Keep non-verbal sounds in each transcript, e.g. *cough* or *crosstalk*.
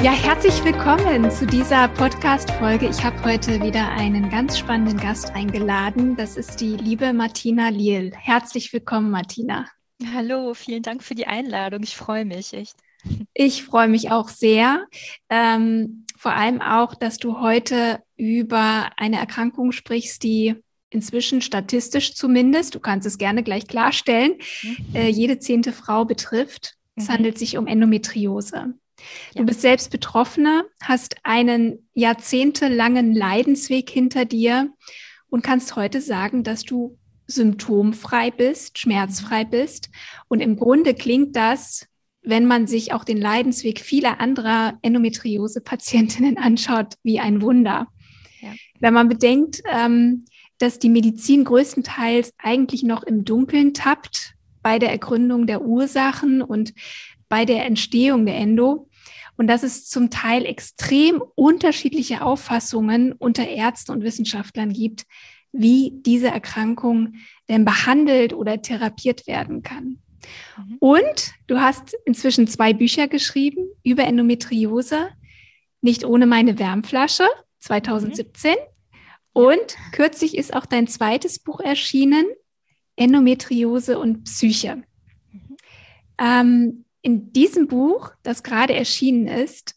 Ja, herzlich willkommen zu dieser Podcast-Folge. Ich habe heute wieder einen ganz spannenden Gast eingeladen. Das ist die liebe Martina Liel. Herzlich willkommen, Martina. Hallo, vielen Dank für die Einladung. Ich freue mich echt. Ich freue mich auch sehr. Ähm, vor allem auch, dass du heute über eine Erkrankung sprichst, die inzwischen statistisch zumindest, du kannst es gerne gleich klarstellen, mhm. äh, jede zehnte Frau betrifft. Es mhm. handelt sich um Endometriose. Du bist selbst Betroffene, hast einen jahrzehntelangen Leidensweg hinter dir und kannst heute sagen, dass du symptomfrei bist, schmerzfrei bist. Und im Grunde klingt das, wenn man sich auch den Leidensweg vieler anderer Endometriose-Patientinnen anschaut, wie ein Wunder. Ja. Wenn man bedenkt, ähm, dass die Medizin größtenteils eigentlich noch im Dunkeln tappt bei der Ergründung der Ursachen und bei der Entstehung der Endo, und dass es zum Teil extrem unterschiedliche Auffassungen unter Ärzten und Wissenschaftlern gibt, wie diese Erkrankung denn behandelt oder therapiert werden kann. Mhm. Und du hast inzwischen zwei Bücher geschrieben über Endometriose, nicht ohne meine Wärmflasche 2017. Mhm. Und kürzlich ist auch dein zweites Buch erschienen, Endometriose und Psyche. Mhm. Ähm, in diesem Buch, das gerade erschienen ist,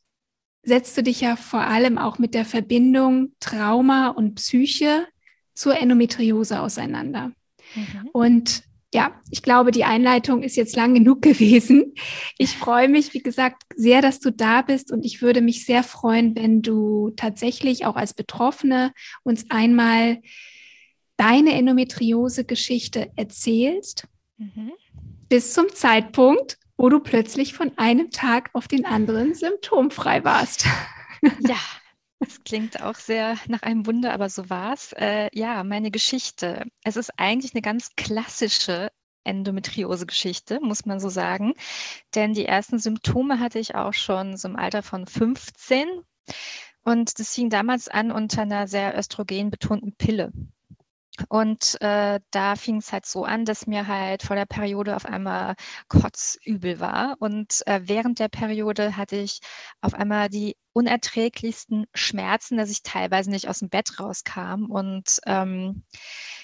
setzt du dich ja vor allem auch mit der Verbindung Trauma und Psyche zur Endometriose auseinander. Mhm. Und ja, ich glaube, die Einleitung ist jetzt lang genug *laughs* gewesen. Ich freue mich, wie gesagt, sehr, dass du da bist und ich würde mich sehr freuen, wenn du tatsächlich auch als Betroffene uns einmal deine Endometriose-Geschichte erzählst. Mhm. Bis zum Zeitpunkt, wo du plötzlich von einem Tag auf den anderen symptomfrei warst. *laughs* Ja, das klingt auch sehr nach einem Wunder, aber so war es. Äh, ja, meine Geschichte. Es ist eigentlich eine ganz klassische Endometriose-Geschichte, muss man so sagen. Denn die ersten Symptome hatte ich auch schon so im Alter von 15. Und das fing damals an unter einer sehr östrogenbetonten Pille. Und äh, da fing es halt so an, dass mir halt vor der Periode auf einmal kotzübel war. Und äh, während der Periode hatte ich auf einmal die unerträglichsten Schmerzen, dass ich teilweise nicht aus dem Bett rauskam. Und ähm,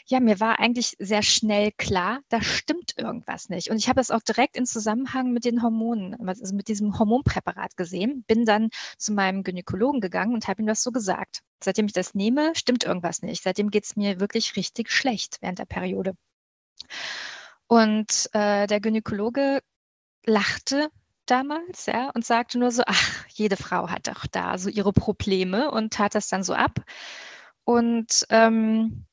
ja, mir war eigentlich sehr schnell klar, da stimmt irgendwas nicht. Und ich habe es auch direkt in Zusammenhang mit den Hormonen, also mit diesem Hormonpräparat gesehen, bin dann zu meinem Gynäkologen gegangen und habe ihm das so gesagt. Seitdem ich das nehme, stimmt irgendwas nicht. Seitdem geht es mir wirklich richtig schlecht während der Periode. Und äh, der Gynäkologe lachte damals, ja, und sagte nur so, ach, jede Frau hat doch da so ihre Probleme und tat das dann so ab. Und ähm,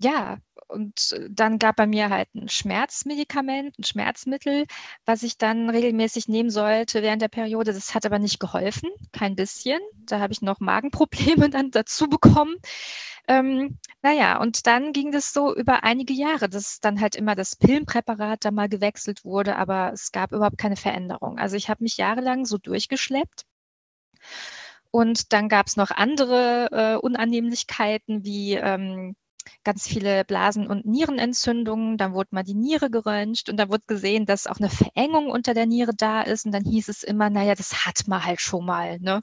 ja, und dann gab er mir halt ein Schmerzmedikament, ein Schmerzmittel, was ich dann regelmäßig nehmen sollte während der Periode. Das hat aber nicht geholfen, kein bisschen. Da habe ich noch Magenprobleme *laughs* dann dazu bekommen. Ähm, naja, und dann ging das so über einige Jahre, dass dann halt immer das Pillenpräparat da mal gewechselt wurde, aber es gab überhaupt keine Veränderung. Also ich habe mich jahrelang so durchgeschleppt. Und dann gab es noch andere äh, Unannehmlichkeiten wie ähm, ganz viele Blasen- und Nierenentzündungen. Dann wurde mal die Niere geröntgt und da wurde gesehen, dass auch eine Verengung unter der Niere da ist. Und dann hieß es immer, naja, das hat man halt schon mal. Ne?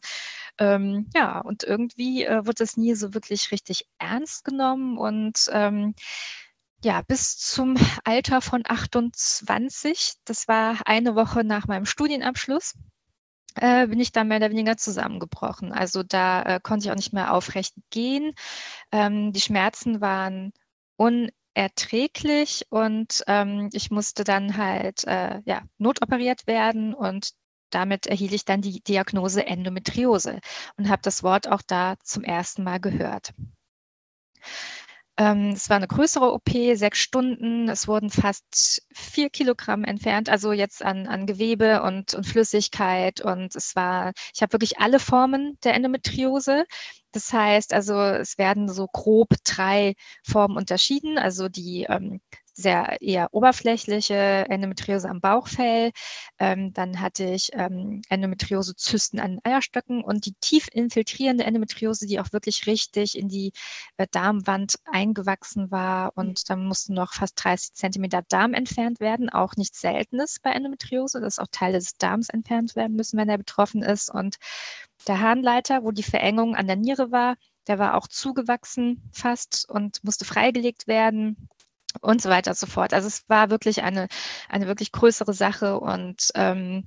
Ähm, ja, und irgendwie äh, wurde das nie so wirklich richtig ernst genommen und ähm, ja, bis zum Alter von 28, das war eine Woche nach meinem Studienabschluss, äh, bin ich dann mehr oder weniger zusammengebrochen. Also da äh, konnte ich auch nicht mehr aufrecht gehen. Ähm, die Schmerzen waren unerträglich und ähm, ich musste dann halt äh, ja, notoperiert werden und damit erhielt ich dann die Diagnose Endometriose und habe das Wort auch da zum ersten Mal gehört. Ähm, es war eine größere OP, sechs Stunden. Es wurden fast vier Kilogramm entfernt, also jetzt an, an Gewebe und, und Flüssigkeit. Und es war, ich habe wirklich alle Formen der Endometriose. Das heißt also, es werden so grob drei Formen unterschieden. Also die ähm, sehr eher oberflächliche Endometriose am Bauchfell. Ähm, dann hatte ich ähm, Endometriose-Zysten an Eierstöcken und die tief infiltrierende Endometriose, die auch wirklich richtig in die äh, Darmwand eingewachsen war. Und dann mussten noch fast 30 Zentimeter Darm entfernt werden. Auch nichts Seltenes bei Endometriose, dass auch Teile des Darms entfernt werden müssen, wenn er betroffen ist. Und der Harnleiter, wo die Verengung an der Niere war, der war auch zugewachsen fast und musste freigelegt werden und so weiter und so fort. Also es war wirklich eine, eine wirklich größere Sache und ähm,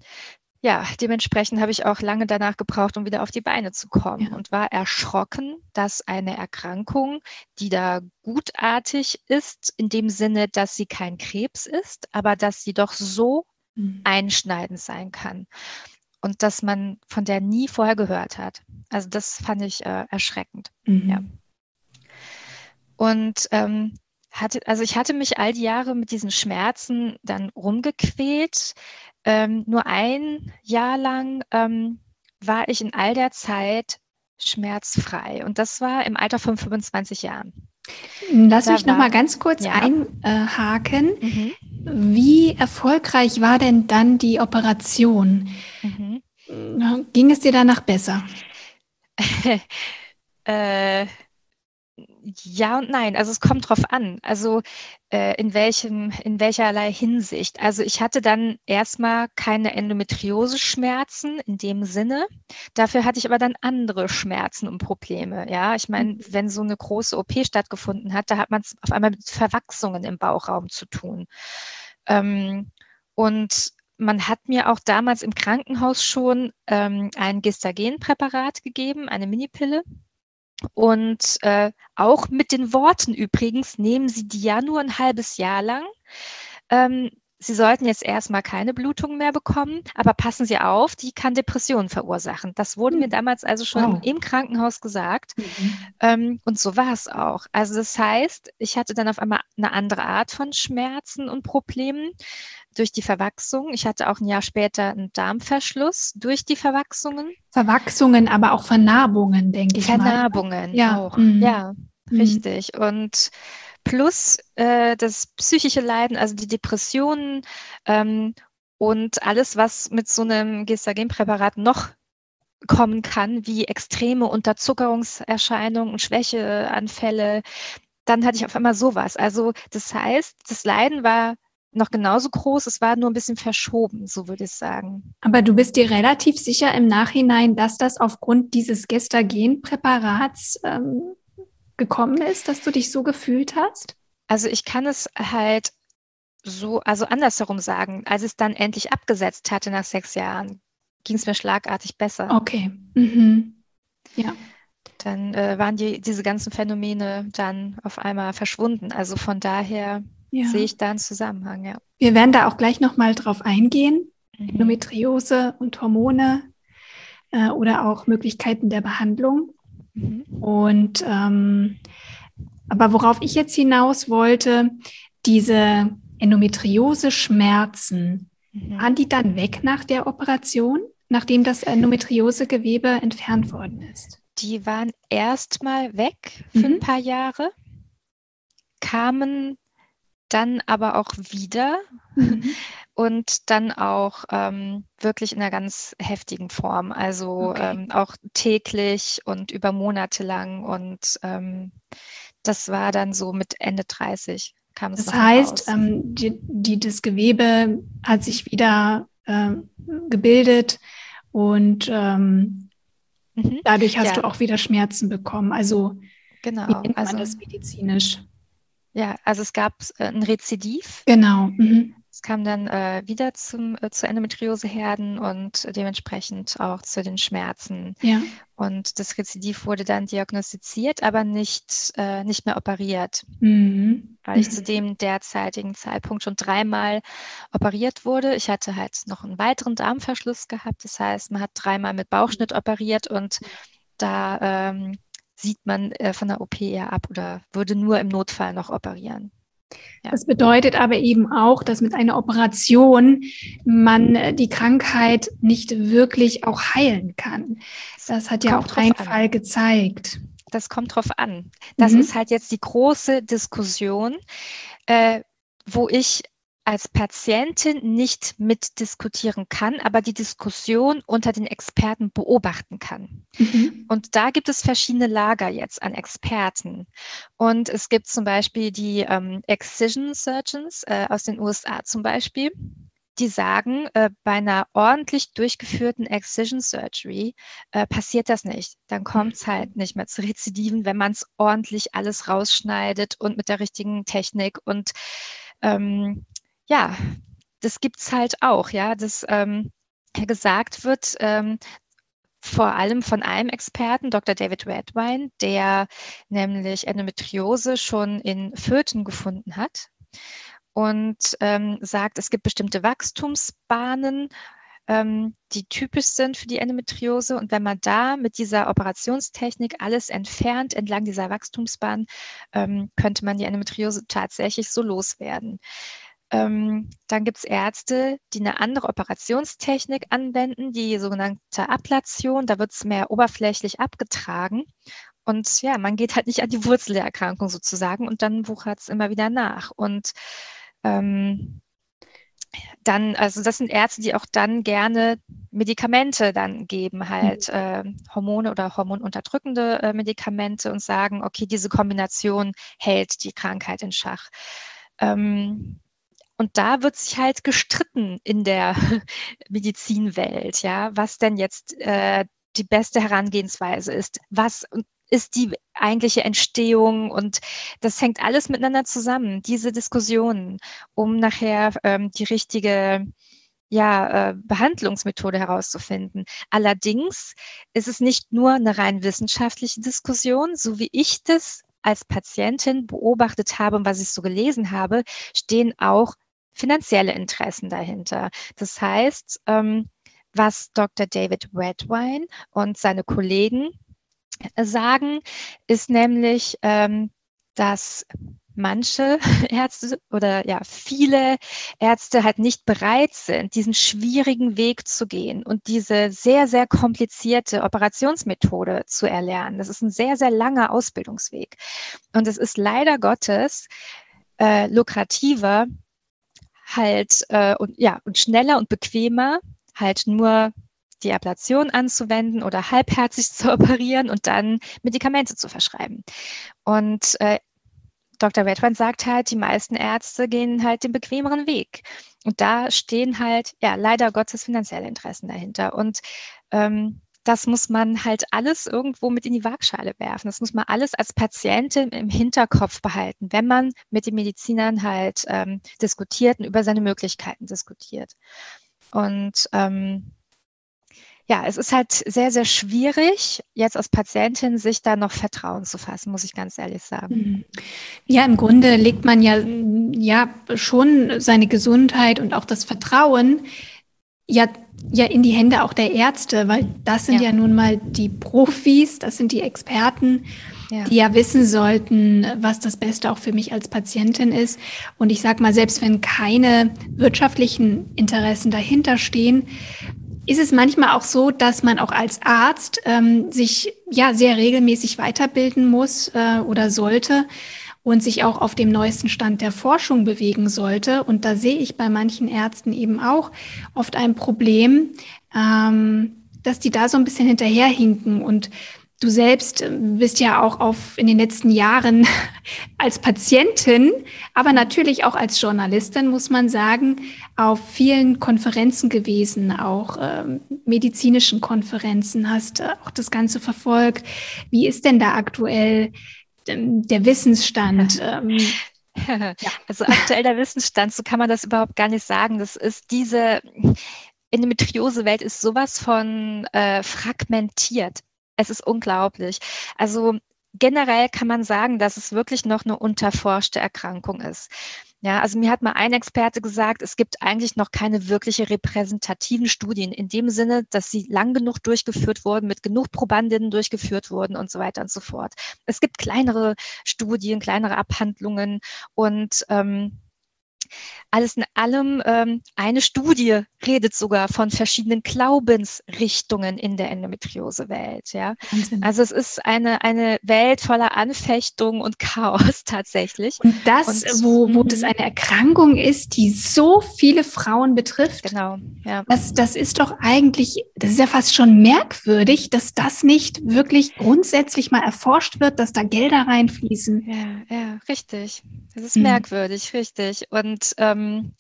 ja, dementsprechend habe ich auch lange danach gebraucht, um wieder auf die Beine zu kommen ja. und war erschrocken, dass eine Erkrankung, die da gutartig ist, in dem Sinne, dass sie kein Krebs ist, aber dass sie doch so mhm. einschneidend sein kann und dass man von der nie vorher gehört hat. Also das fand ich äh, erschreckend. Mhm. Ja. Und ähm, hatte, also ich hatte mich all die Jahre mit diesen Schmerzen dann rumgequält. Ähm, nur ein Jahr lang ähm, war ich in all der Zeit schmerzfrei. Und das war im Alter von 25 Jahren. Lass da mich noch mal ganz kurz ja. einhaken. Mhm. Wie erfolgreich war denn dann die Operation? Mhm. Ging es dir danach besser? *laughs* äh, ja und nein. Also es kommt drauf an. Also äh, in welchem, in welcherlei Hinsicht. Also ich hatte dann erstmal keine Endometriose-Schmerzen in dem Sinne. Dafür hatte ich aber dann andere Schmerzen und Probleme. Ja, ich meine, mhm. wenn so eine große OP stattgefunden hat, da hat man es auf einmal mit Verwachsungen im Bauchraum zu tun. Ähm, und man hat mir auch damals im Krankenhaus schon ähm, ein Gestagenpräparat gegeben, eine Minipille. Und äh, auch mit den Worten übrigens, nehmen Sie die ja nur ein halbes Jahr lang. Ähm, Sie sollten jetzt erstmal keine Blutung mehr bekommen, aber passen Sie auf, die kann Depressionen verursachen. Das wurde mhm. mir hm. damals also schon wow. im Krankenhaus gesagt. Mhm. Ähm, und so war es auch. Also das heißt, ich hatte dann auf einmal eine andere Art von Schmerzen und Problemen durch die Verwachsung. Ich hatte auch ein Jahr später einen Darmverschluss durch die Verwachsungen. Verwachsungen, aber auch Vernarbungen, denke ich Vernarbungen mal. Ja. auch. Mhm. Ja, mhm. richtig. Und plus äh, das psychische Leiden, also die Depressionen ähm, und alles, was mit so einem Gestagenpräparat noch kommen kann, wie extreme Unterzuckerungserscheinungen und Schwächeanfälle, dann hatte ich auf einmal sowas. Also das heißt, das Leiden war noch genauso groß. Es war nur ein bisschen verschoben, so würde ich sagen. Aber du bist dir relativ sicher im Nachhinein, dass das aufgrund dieses Gestagen-Präparats ähm, gekommen ist, dass du dich so gefühlt hast? Also ich kann es halt so, also andersherum sagen. Als es dann endlich abgesetzt hatte nach sechs Jahren, ging es mir schlagartig besser. Okay. Mhm. Ja. Dann äh, waren die, diese ganzen Phänomene dann auf einmal verschwunden. Also von daher ja. sehe ich da einen Zusammenhang, ja. Wir werden da auch gleich nochmal drauf eingehen. Mhm. Endometriose und Hormone äh, oder auch Möglichkeiten der Behandlung. Mhm. Und ähm, aber worauf ich jetzt hinaus wollte, diese Endometriose-Schmerzen, mhm. waren die dann weg nach der Operation, nachdem das Endometriosegewebe entfernt worden ist? Die waren erstmal weg für mhm. ein paar Jahre, kamen dann aber auch wieder mhm. *laughs* und dann auch ähm, wirklich in einer ganz heftigen Form. Also okay. ähm, auch täglich und über Monate lang. Und ähm, das war dann so mit Ende 30 kam es. Das heißt, ähm, die, die, das Gewebe hat sich wieder ähm, gebildet und ähm, mhm. dadurch hast ja. du auch wieder Schmerzen bekommen. Also genau. wie nennt man also, das medizinisch? Ja, also es gab äh, ein Rezidiv. Genau. Mhm. Es kam dann äh, wieder zum, äh, zu Endometrioseherden und dementsprechend auch zu den Schmerzen. Ja. Und das Rezidiv wurde dann diagnostiziert, aber nicht, äh, nicht mehr operiert, mhm. weil ich mhm. zu dem derzeitigen Zeitpunkt schon dreimal operiert wurde. Ich hatte halt noch einen weiteren Darmverschluss gehabt. Das heißt, man hat dreimal mit Bauchschnitt operiert und da ähm, sieht man äh, von der OP eher ab oder würde nur im Notfall noch operieren. Ja. Das bedeutet aber eben auch, dass mit einer Operation man äh, die Krankheit nicht wirklich auch heilen kann. Das hat ja auch ein an. Fall gezeigt. Das kommt drauf an. Das mhm. ist halt jetzt die große Diskussion, äh, wo ich als Patientin nicht mitdiskutieren kann, aber die Diskussion unter den Experten beobachten kann. Mhm. Und da gibt es verschiedene Lager jetzt an Experten. Und es gibt zum Beispiel die ähm, Excision Surgeons äh, aus den USA zum Beispiel. Die sagen, äh, bei einer ordentlich durchgeführten Excision Surgery äh, passiert das nicht. Dann kommt es halt nicht mehr zu Rezidiven, wenn man es ordentlich alles rausschneidet und mit der richtigen Technik und ähm, ja, das gibt es halt auch, ja, dass ähm, gesagt wird, ähm, vor allem von einem Experten, Dr. David Redwine, der nämlich Endometriose schon in Föten gefunden hat und ähm, sagt, es gibt bestimmte Wachstumsbahnen, ähm, die typisch sind für die Endometriose. Und wenn man da mit dieser Operationstechnik alles entfernt entlang dieser Wachstumsbahn, ähm, könnte man die Endometriose tatsächlich so loswerden. Ähm, dann gibt es Ärzte, die eine andere Operationstechnik anwenden, die sogenannte Ablation. Da wird es mehr oberflächlich abgetragen. Und ja, man geht halt nicht an die Wurzel der Erkrankung sozusagen und dann wuchert es immer wieder nach. Und ähm, dann, also das sind Ärzte, die auch dann gerne Medikamente dann geben, halt äh, Hormone oder hormonunterdrückende äh, Medikamente und sagen, okay, diese Kombination hält die Krankheit in Schach. Ähm, und da wird sich halt gestritten in der *laughs* Medizinwelt, ja, was denn jetzt äh, die beste Herangehensweise ist, was ist die eigentliche Entstehung? Und das hängt alles miteinander zusammen, diese Diskussionen, um nachher ähm, die richtige ja, äh, Behandlungsmethode herauszufinden. Allerdings ist es nicht nur eine rein wissenschaftliche Diskussion, so wie ich das als Patientin beobachtet habe und was ich so gelesen habe, stehen auch finanzielle Interessen dahinter. Das heißt, ähm, was Dr. David Redwine und seine Kollegen sagen, ist nämlich, ähm, dass manche *laughs* Ärzte oder ja, viele Ärzte halt nicht bereit sind, diesen schwierigen Weg zu gehen und diese sehr, sehr komplizierte Operationsmethode zu erlernen. Das ist ein sehr, sehr langer Ausbildungsweg. Und es ist leider Gottes äh, lukrativer, halt äh, und ja und schneller und bequemer halt nur die Ablation anzuwenden oder halbherzig *laughs* zu operieren und dann Medikamente zu verschreiben. Und äh, Dr. Redwan sagt halt, die meisten Ärzte gehen halt den bequemeren Weg. Und da stehen halt, ja, leider Gottes finanzielle Interessen dahinter. Und ähm, das muss man halt alles irgendwo mit in die Waagschale werfen. Das muss man alles als Patientin im Hinterkopf behalten, wenn man mit den Medizinern halt ähm, diskutiert und über seine Möglichkeiten diskutiert. Und ähm, ja, es ist halt sehr, sehr schwierig, jetzt als Patientin sich da noch Vertrauen zu fassen, muss ich ganz ehrlich sagen. Mhm. Ja, im Grunde legt man ja, ja schon seine Gesundheit und auch das Vertrauen ja, ja in die Hände auch der Ärzte, weil das sind ja, ja nun mal die Profis, das sind die Experten, ja. die ja wissen sollten, was das Beste auch für mich als Patientin ist. Und ich sage mal, selbst wenn keine wirtschaftlichen Interessen dahinter stehen, ist es manchmal auch so, dass man auch als Arzt ähm, sich ja sehr regelmäßig weiterbilden muss äh, oder sollte, und sich auch auf dem neuesten Stand der Forschung bewegen sollte. Und da sehe ich bei manchen Ärzten eben auch oft ein Problem, ähm, dass die da so ein bisschen hinterherhinken und Du selbst bist ja auch auf in den letzten Jahren *laughs* als Patientin, aber natürlich auch als Journalistin, muss man sagen, auf vielen Konferenzen gewesen, auch ähm, medizinischen Konferenzen, hast äh, auch das Ganze verfolgt. Wie ist denn da aktuell der Wissensstand? Ähm, ja. *laughs* Also aktuell der Wissensstand, so kann man das überhaupt gar nicht sagen. Das ist diese Endometriose-Welt ist sowas von äh, fragmentiert. Es ist unglaublich. Also generell kann man sagen, dass es wirklich noch eine unterforschte Erkrankung ist. Ja, also mir hat mal ein Experte gesagt, es gibt eigentlich noch keine wirkliche repräsentativen Studien in dem Sinne, dass sie lang genug durchgeführt wurden, mit genug Probandinnen durchgeführt wurden und so weiter und so fort. Es gibt kleinere Studien, kleinere Abhandlungen und ähm, alles in allem, ähm, eine Studie redet sogar von verschiedenen Glaubensrichtungen in der Endometriose-Welt. Ja? Also es ist eine, eine Welt voller Anfechtung und Chaos *laughs* tatsächlich. Und das, und, wo, wo das mhm. eine Erkrankung ist, die so viele Frauen betrifft. Genau, ja. Das, das ist doch eigentlich, das ist ja fast schon merkwürdig, dass das nicht wirklich grundsätzlich mal erforscht wird, dass da Gelder reinfließen. Ja, ja, richtig. Das ist mhm. merkwürdig, richtig. Und ähm,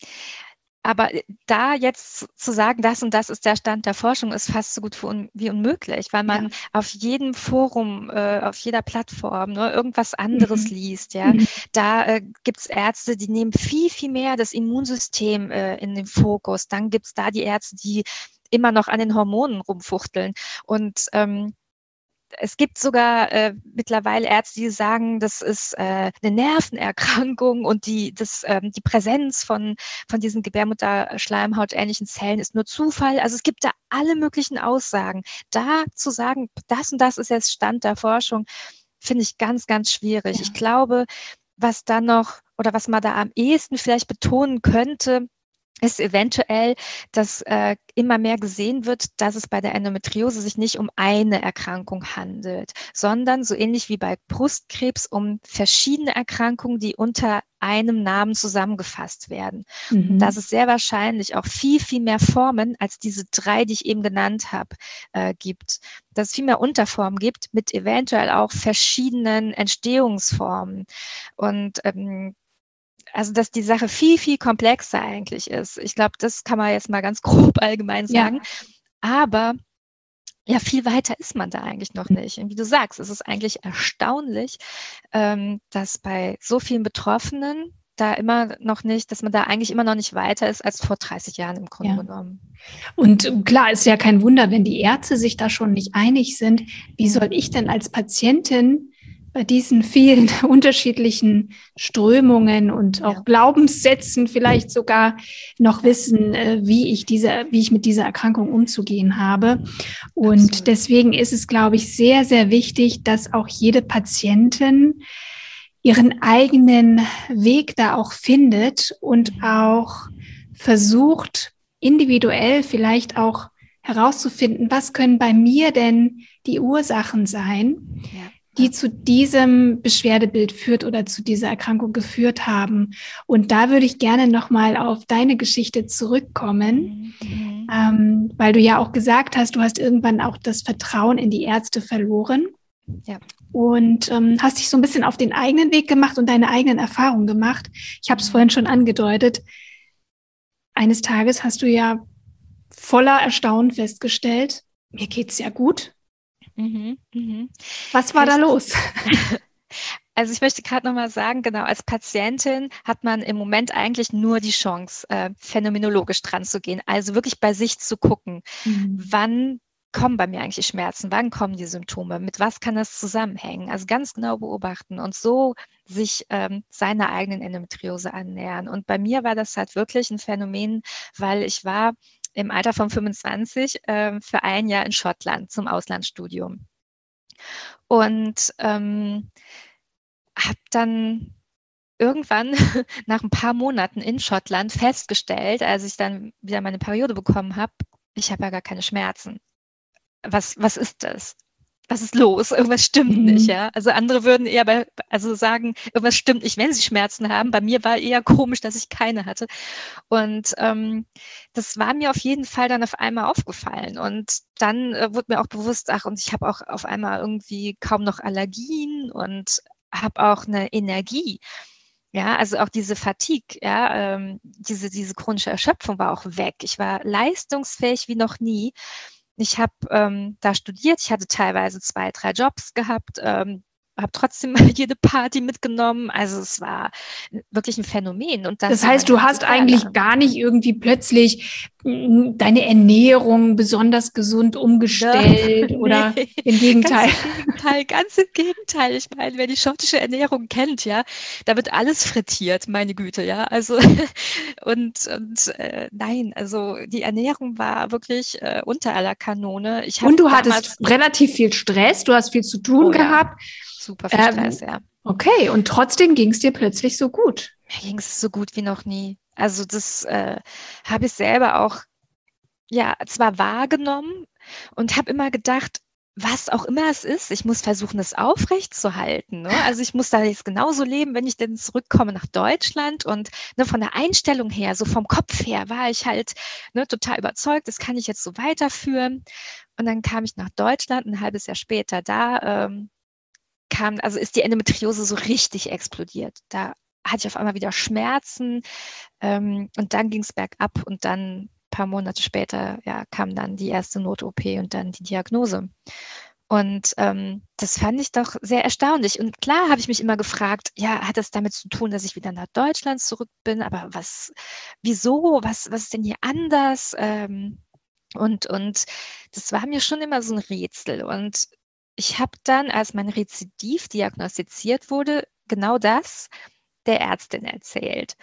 aber da jetzt zu sagen, das und das ist der Stand der Forschung, ist fast so gut wie unmöglich, weil man ja. auf jedem Forum, äh, auf jeder Plattform nur ne, irgendwas anderes mhm. liest. Ja, mhm. da äh, gibt es Ärzte, die nehmen viel viel mehr das Immunsystem äh, in den Fokus. Dann gibt es da die Ärzte, die immer noch an den Hormonen rumfuchteln und ähm, es gibt sogar äh, mittlerweile Ärzte, die sagen, das ist äh, eine Nervenerkrankung und die, das, ähm, die Präsenz von, von diesen Gebärmutterschleimhautähnlichen Zellen ist nur Zufall. Also es gibt da alle möglichen Aussagen. Da zu sagen, das und das ist jetzt Stand der Forschung, finde ich ganz, ganz schwierig. Ja. Ich glaube, was da noch oder was man da am ehesten vielleicht betonen könnte, ist eventuell, dass äh, immer mehr gesehen wird, dass es bei der Endometriose sich nicht um eine Erkrankung handelt, sondern so ähnlich wie bei Brustkrebs um verschiedene Erkrankungen, die unter einem Namen zusammengefasst werden. Mhm. Dass es sehr wahrscheinlich auch viel, viel mehr Formen als diese drei, die ich eben genannt habe, äh, gibt. Dass es viel mehr Unterformen gibt mit eventuell auch verschiedenen Entstehungsformen. Und ähm, also dass die Sache viel, viel komplexer eigentlich ist. Ich glaube, das kann man jetzt mal ganz *laughs* grob allgemein sagen. Ja. Aber ja, viel weiter ist man da eigentlich noch hm. nicht. Und wie du sagst, es ist eigentlich erstaunlich, ähm, dass bei so vielen Betroffenen da immer noch nicht, dass man da eigentlich immer noch nicht weiter ist als vor 30 Jahren im Grunde ja. genommen. Und klar, ist ja kein Wunder, wenn die Ärzte sich da schon nicht einig sind. Wie soll ich denn als Patientin bei diesen vielen *laughs* unterschiedlichen Strömungen und auch ja. Glaubenssätzen vielleicht sogar noch wissen, äh, wie ich diese, wie ich mit dieser Erkrankung umzugehen habe. Und Absolut. deswegen ist es, glaube ich, sehr, sehr wichtig, dass auch jede Patientin ihren eigenen Weg da auch findet und mhm. auch versucht, individuell vielleicht auch herauszufinden, was können bei mir denn die Ursachen sein, ja die zu diesem Beschwerdebild führt oder zu dieser Erkrankung geführt haben. Und da würde ich gerne nochmal auf deine Geschichte zurückkommen, mhm. ähm, weil du ja auch gesagt hast, du hast irgendwann auch das Vertrauen in die Ärzte verloren. Ja. Und ähm, hast dich so ein bisschen auf den eigenen Weg gemacht und deine eigenen Erfahrungen gemacht. Ich habe es vorhin schon angedeutet. Eines Tages hast du ja voller Erstaunen festgestellt, mir geht's ja gut. Mhm, mhm. Was war da los? *laughs* Also ich möchte gerade nochmal sagen, genau, als Patientin hat man im Moment eigentlich nur die Chance, äh, phänomenologisch dran zu gehen. Also wirklich bei sich zu gucken, mhm. wann kommen bei mir eigentlich die Schmerzen, wann kommen die Symptome, mit was kann das zusammenhängen. Also ganz genau beobachten und so sich ähm, seiner eigenen Endometriose annähern. Und bei mir war das halt wirklich ein Phänomen, weil ich war im Alter von 25 äh, für ein Jahr in Schottland zum Auslandsstudium. Und ähm, habe dann irgendwann *laughs* nach ein paar Monaten in Schottland festgestellt, als ich dann wieder meine Periode bekommen habe, ich habe ja gar keine Schmerzen. Was, was ist das? Was ist los? Irgendwas stimmt mhm. nicht, ja. Also andere würden eher bei, also sagen, irgendwas stimmt nicht, wenn sie Schmerzen haben. Bei mir war eher komisch, dass ich keine hatte. Und ähm, das war mir auf jeden Fall dann auf einmal aufgefallen. Und dann äh, wurde mir auch bewusst, ach, und ich habe auch auf einmal irgendwie kaum noch Allergien und habe auch eine Energie. Ja, also auch diese Fatigue, ja, ähm, diese, diese chronische Erschöpfung war auch weg. Ich war leistungsfähig wie noch nie. Ich habe ähm, da studiert, ich hatte teilweise zwei, drei Jobs gehabt, ähm, habe trotzdem *laughs* jede Party mitgenommen. Also es war wirklich ein Phänomen. Und das, das heißt, du hast eigentlich gar nicht irgendwie plötzlich deine Ernährung besonders gesund umgestellt ja, *laughs* oder nee, im Gegenteil? Ganz im Gegenteil, ganz im Gegenteil. Ich meine, wer die schottische Ernährung kennt, ja, da wird alles frittiert, meine Güte, ja. Also *laughs* und, und äh, nein, also die Ernährung war wirklich äh, unter aller Kanone. Ich und du hattest relativ viel Stress, du hast viel zu tun oh, gehabt. Ja. Super viel ähm, Stress, ja. Okay, und trotzdem ging es dir plötzlich so gut. Mir ging es so gut wie noch nie. Also das äh, habe ich selber auch ja zwar wahrgenommen und habe immer gedacht, was auch immer es ist, ich muss versuchen, es aufrechtzuerhalten. Ne? Also ich muss da jetzt genauso leben, wenn ich denn zurückkomme nach Deutschland. Und ne, von der Einstellung her, so vom Kopf her, war ich halt ne, total überzeugt, das kann ich jetzt so weiterführen. Und dann kam ich nach Deutschland, ein halbes Jahr später da, ähm, kam, also ist die Endometriose so richtig explodiert. Da hatte ich auf einmal wieder Schmerzen ähm, und dann ging es bergab und dann ein paar Monate später ja, kam dann die erste Not-OP und dann die Diagnose. Und ähm, das fand ich doch sehr erstaunlich. Und klar habe ich mich immer gefragt, ja, hat das damit zu tun, dass ich wieder nach Deutschland zurück bin? Aber was, wieso? Was, was ist denn hier anders? Ähm, und, und das war mir schon immer so ein Rätsel. Und ich habe dann, als mein Rezidiv diagnostiziert wurde, genau das der Ärztin erzählt.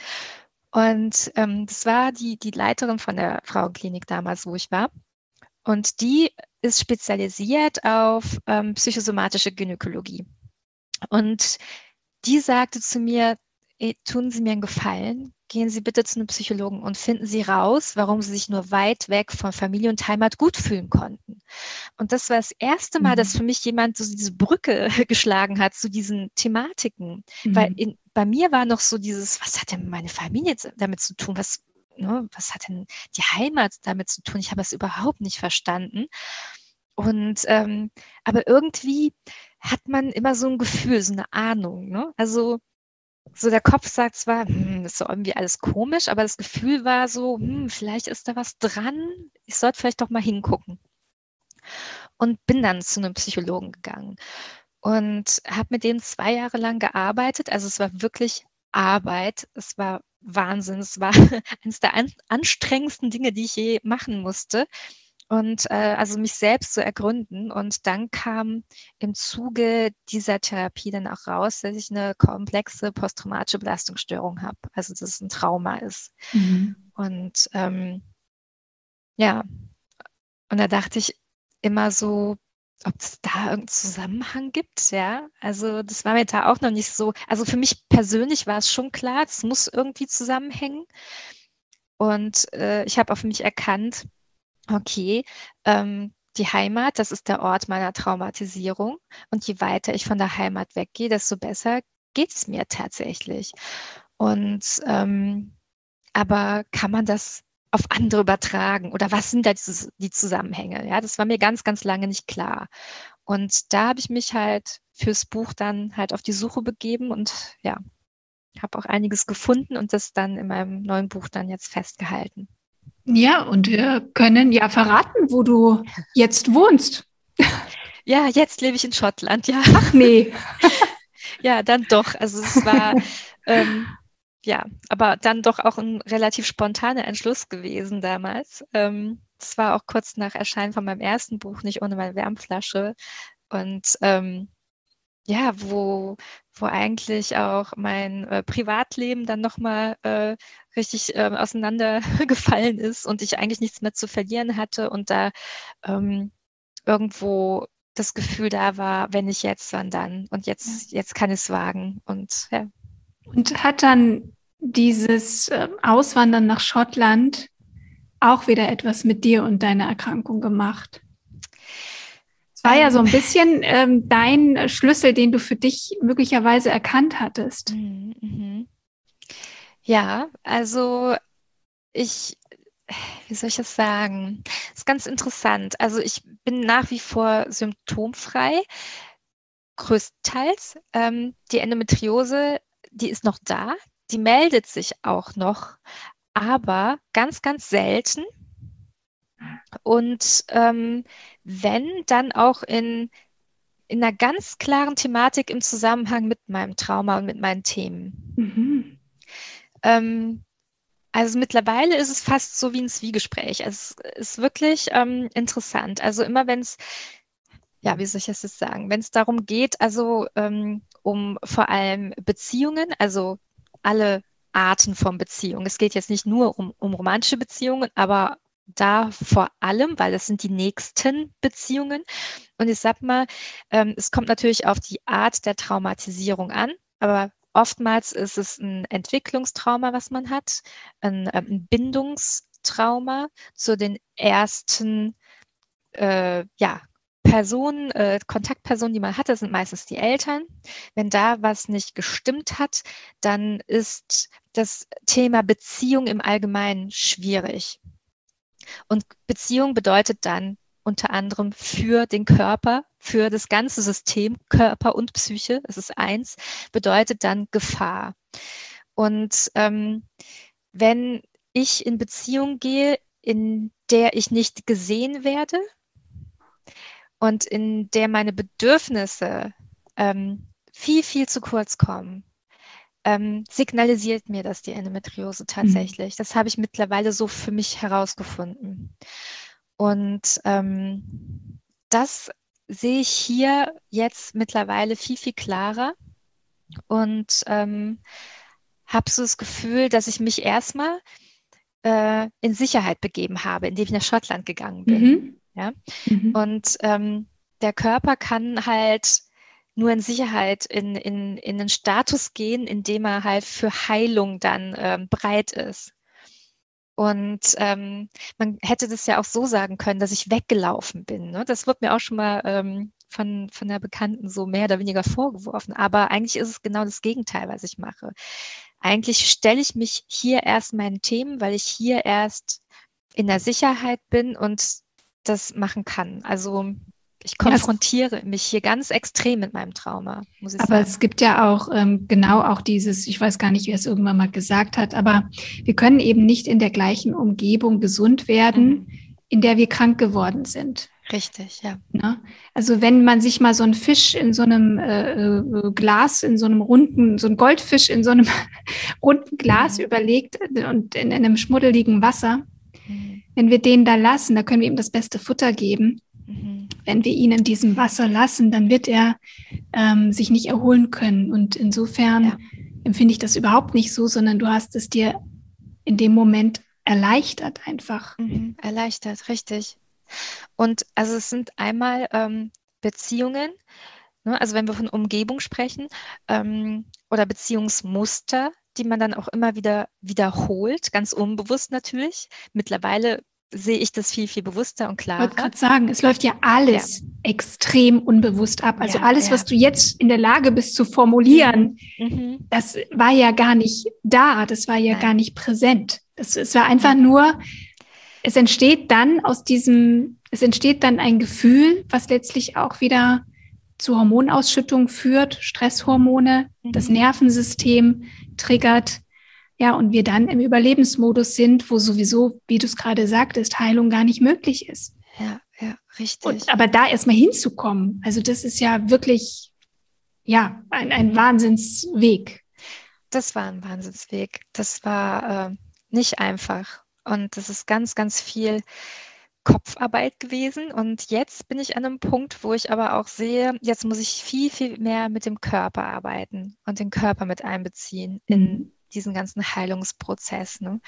Und ähm, das war die, die Leiterin von der Frauenklinik damals, wo ich war. Und die ist spezialisiert auf ähm, psychosomatische Gynäkologie. Und die sagte zu mir, tun Sie mir einen Gefallen, gehen Sie bitte zu einem Psychologen und finden Sie raus, warum Sie sich nur weit weg von Familie und Heimat gut fühlen konnten. Und das war das erste Mal, mhm. dass für mich jemand so diese Brücke *laughs* geschlagen hat zu diesen Thematiken. Mhm. Weil in, bei mir war noch so dieses, was hat denn meine Familie damit zu tun? Was, ne, was hat denn die Heimat damit zu tun? Ich habe es überhaupt nicht verstanden. Und ähm, aber irgendwie hat man immer so ein Gefühl, so eine Ahnung. Ne? Also so der Kopf sagt zwar, hm, ist so irgendwie alles komisch, aber das Gefühl war so, hm, vielleicht ist da was dran, ich sollte vielleicht doch mal hingucken. Und bin dann zu einem Psychologen gegangen und habe mit dem zwei Jahre lang gearbeitet. Also es war wirklich Arbeit, es war Wahnsinn, es war *laughs* eines der an anstrengendsten Dinge, die ich je machen musste und äh, also mich selbst zu ergründen. Und dann kam im Zuge dieser Therapie dann auch raus, dass ich eine komplexe posttraumatische Belastungsstörung habe, also dass es ein Trauma ist. Mhm. Und ähm, ja, und da dachte ich immer so, ob es da irgendeinen Zusammenhang gibt, ja. Also das war mir da auch noch nicht so. Also für mich persönlich war es schon klar, es muss irgendwie zusammenhängen. Und äh, ich habe auch für mich erkannt, okay, ähm, die Heimat, das ist der Ort meiner Traumatisierung. Und je weiter ich von der Heimat weggehe, desto besser geht es mir tatsächlich. Und ähm, aber kann man das auf andere übertragen? Oder was sind da die, die Zusammenhänge? Ja, das war mir ganz, ganz lange nicht klar. Und da habe ich mich halt fürs Buch dann halt auf die Suche begeben und ja, habe auch einiges gefunden und das dann in meinem neuen Buch dann jetzt festgehalten. Ja, und wir können ja verraten, wo du jetzt wohnst. Ja, jetzt lebe ich in Schottland, ja. Ach nee. *laughs* ja, dann doch. Also es war, ähm, ja, aber dann doch auch ein relativ spontaner Entschluss gewesen damals. Ähm, es war auch kurz nach Erscheinen von meinem ersten Buch, nicht ohne meine Wärmflasche. Und ähm, ja, wo, wo eigentlich auch mein äh, Privatleben dann nochmal äh, richtig äh, auseinandergefallen *laughs* ist und ich eigentlich nichts mehr zu verlieren hatte und da ähm, irgendwo das Gefühl da war, wenn nicht jetzt, wann dann? Und jetzt, jetzt kann ich es wagen. Und ja. Und hat dann dieses äh, Auswandern nach Schottland auch wieder etwas mit dir und deiner Erkrankung gemacht? War ja so ein ähm. bisschen ähm, dein Schlüssel, den du für dich möglicherweise erkannt hattest. Mhm, mhm. Ja, also ich, wie soll ich das sagen? Das ist ganz interessant. Also ich bin nach wie vor symptomfrei, größtenteils. Ähm, die Endometriose, die ist noch da, die meldet sich auch noch, aber ganz, ganz selten. Und ähm, wenn, dann auch in, in einer ganz klaren Thematik im Zusammenhang mit meinem Trauma und mit meinen Themen. Mhm. Ähm, Also mittlerweile ist es fast so wie ein Zwiegespräch. Es ist wirklich ähm, interessant. Also immer wenn es, ja, wie soll ich das jetzt sagen, wenn es darum geht, also ähm, um vor allem Beziehungen, also alle Arten von Beziehungen. Es geht jetzt nicht nur um, um romantische Beziehungen, aber da vor allem, weil das sind die nächsten Beziehungen. Und ich sag mal, ähm, es kommt natürlich auf die Art der Traumatisierung an, aber Oftmals ist es ein Entwicklungstrauma, was man hat, ein, äh, ein Bindungstrauma zu den ersten äh, ja, Personen, äh, Kontaktpersonen, die man hatte, sind meistens die Eltern. Wenn da was nicht gestimmt hat, dann ist das Thema Beziehung im Allgemeinen schwierig. Und Beziehung bedeutet dann unter anderem für den Körper, für das ganze System, Körper und Psyche, es ist eins, bedeutet dann Gefahr. Und ähm, wenn ich in Beziehung gehe, in der ich nicht gesehen werde und in der meine Bedürfnisse ähm, viel, viel zu kurz kommen, ähm, signalisiert mir das die Endometriose tatsächlich. Mhm. Das habe ich mittlerweile so für mich herausgefunden. Und ähm, das sehe ich hier jetzt mittlerweile viel, viel klarer und ähm, habe so das Gefühl, dass ich mich erstmal äh, in Sicherheit begeben habe, indem ich nach Schottland gegangen bin. Mhm. Ja? Mhm. Und ähm, der Körper kann halt nur in Sicherheit in, in, in einen Status gehen, in dem er halt für Heilung dann ähm, bereit ist. Und ähm, man hätte das ja auch so sagen können, dass ich weggelaufen bin. Ne? Das wird mir auch schon mal ähm, von, von der Bekannten so mehr oder weniger vorgeworfen. Aber eigentlich ist es genau das Gegenteil, was ich mache. Eigentlich stelle ich mich hier erst meinen Themen, weil ich hier erst in der Sicherheit bin und das machen kann. Also ich konfrontiere ja, mich hier ganz extrem mit meinem Trauma, muss ich aber sagen. Aber es gibt ja auch ähm, genau auch dieses, ich weiß gar nicht, wer es irgendwann mal gesagt hat, aber wir können eben nicht in der gleichen Umgebung gesund werden, mhm. in der wir krank geworden sind. Richtig, ja. Ne? Also wenn man sich mal so einen Fisch in so einem äh, äh Glas, in so einem runden, so ein Goldfisch in so einem *laughs* runden Glas mhm. überlegt und in, in einem schmuddeligen Wasser, mhm. wenn wir den da lassen, da können wir ihm das beste Futter geben wenn wir ihn in diesem Wasser lassen, dann wird er ähm, sich nicht erholen können. Und insofern ja. empfinde ich das überhaupt nicht so, sondern du hast es dir in dem Moment erleichtert einfach. Mhm, erleichtert, richtig. Und also es sind einmal ähm, Beziehungen, ne, also wenn wir von Umgebung sprechen, ähm, oder Beziehungsmuster, die man dann auch immer wieder wiederholt, ganz unbewusst natürlich. Mittlerweile sehe ich das viel, viel bewusster und klarer. Ich wollte gerade sagen, es läuft ja alles ja. extrem unbewusst ab. Also ja, alles, ja. was du jetzt in der Lage bist zu formulieren, mhm. mhm. das war ja gar nicht da, das war ja Nein. gar nicht präsent. Das, es war einfach nur, es entsteht dann aus diesem, es entsteht dann ein Gefühl, was letztlich auch wieder zu Hormonausschüttung führt, Stresshormone, mhm. das Nervensystem triggert ja, und wir dann im Überlebensmodus sind, wo sowieso, wie du es gerade sagtest, Heilung gar nicht möglich ist. Ja, ja, richtig. Und, aber da erstmal hinzukommen, also das ist ja wirklich, ja, ein, ein Wahnsinnsweg. Das war ein Wahnsinnsweg. Das war äh, nicht einfach. Und das ist ganz, ganz viel Kopfarbeit gewesen. Und jetzt bin ich an einem Punkt, wo ich aber auch sehe, jetzt muss ich viel, viel mehr mit dem Körper arbeiten und den Körper mit einbeziehen in mhm diesen ganzen Heilungsprozess. Ne?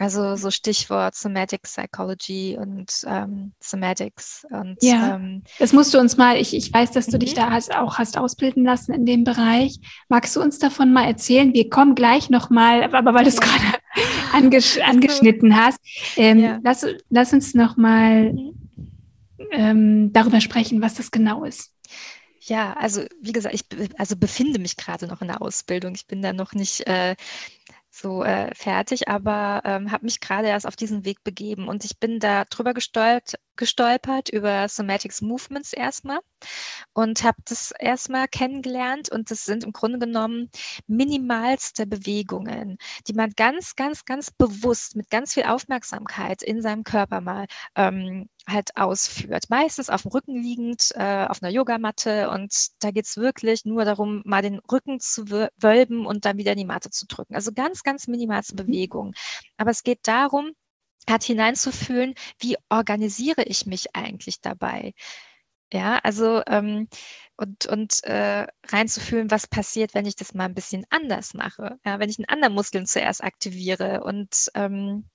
Also so Stichwort Somatic Psychology und ähm, Somatics. Und, ja, ähm, das musst du uns mal, ich, ich weiß, dass du mhm. dich da hast, auch hast ausbilden lassen in dem Bereich. Magst du uns davon mal erzählen? Wir kommen gleich nochmal, aber weil du es ja. gerade anges *laughs* angeschnitten hast, ähm, ja. lass, lass uns nochmal mhm. ähm, darüber sprechen, was das genau ist. Ja, also wie gesagt, ich also befinde mich gerade noch in der Ausbildung. Ich bin da noch nicht äh, so äh, fertig, aber ähm, habe mich gerade erst auf diesen Weg begeben und ich bin da drüber gestolpert, gestolpert über Somatics Movements erstmal und habe das erstmal kennengelernt und das sind im Grunde genommen minimalste Bewegungen, die man ganz, ganz, ganz bewusst mit ganz viel Aufmerksamkeit in seinem Körper mal ähm, halt ausführt. Meistens auf dem Rücken liegend, äh, auf einer Yogamatte und da geht es wirklich nur darum, mal den Rücken zu wölben und dann wieder in die Matte zu drücken. Also ganz, ganz minimalste mhm. Bewegungen. Aber es geht darum, hat hineinzufühlen, wie organisiere ich mich eigentlich dabei? Ja, also ähm, und, und äh, reinzufühlen, was passiert, wenn ich das mal ein bisschen anders mache. Ja, wenn ich einen anderen Muskeln zuerst aktiviere und ähm,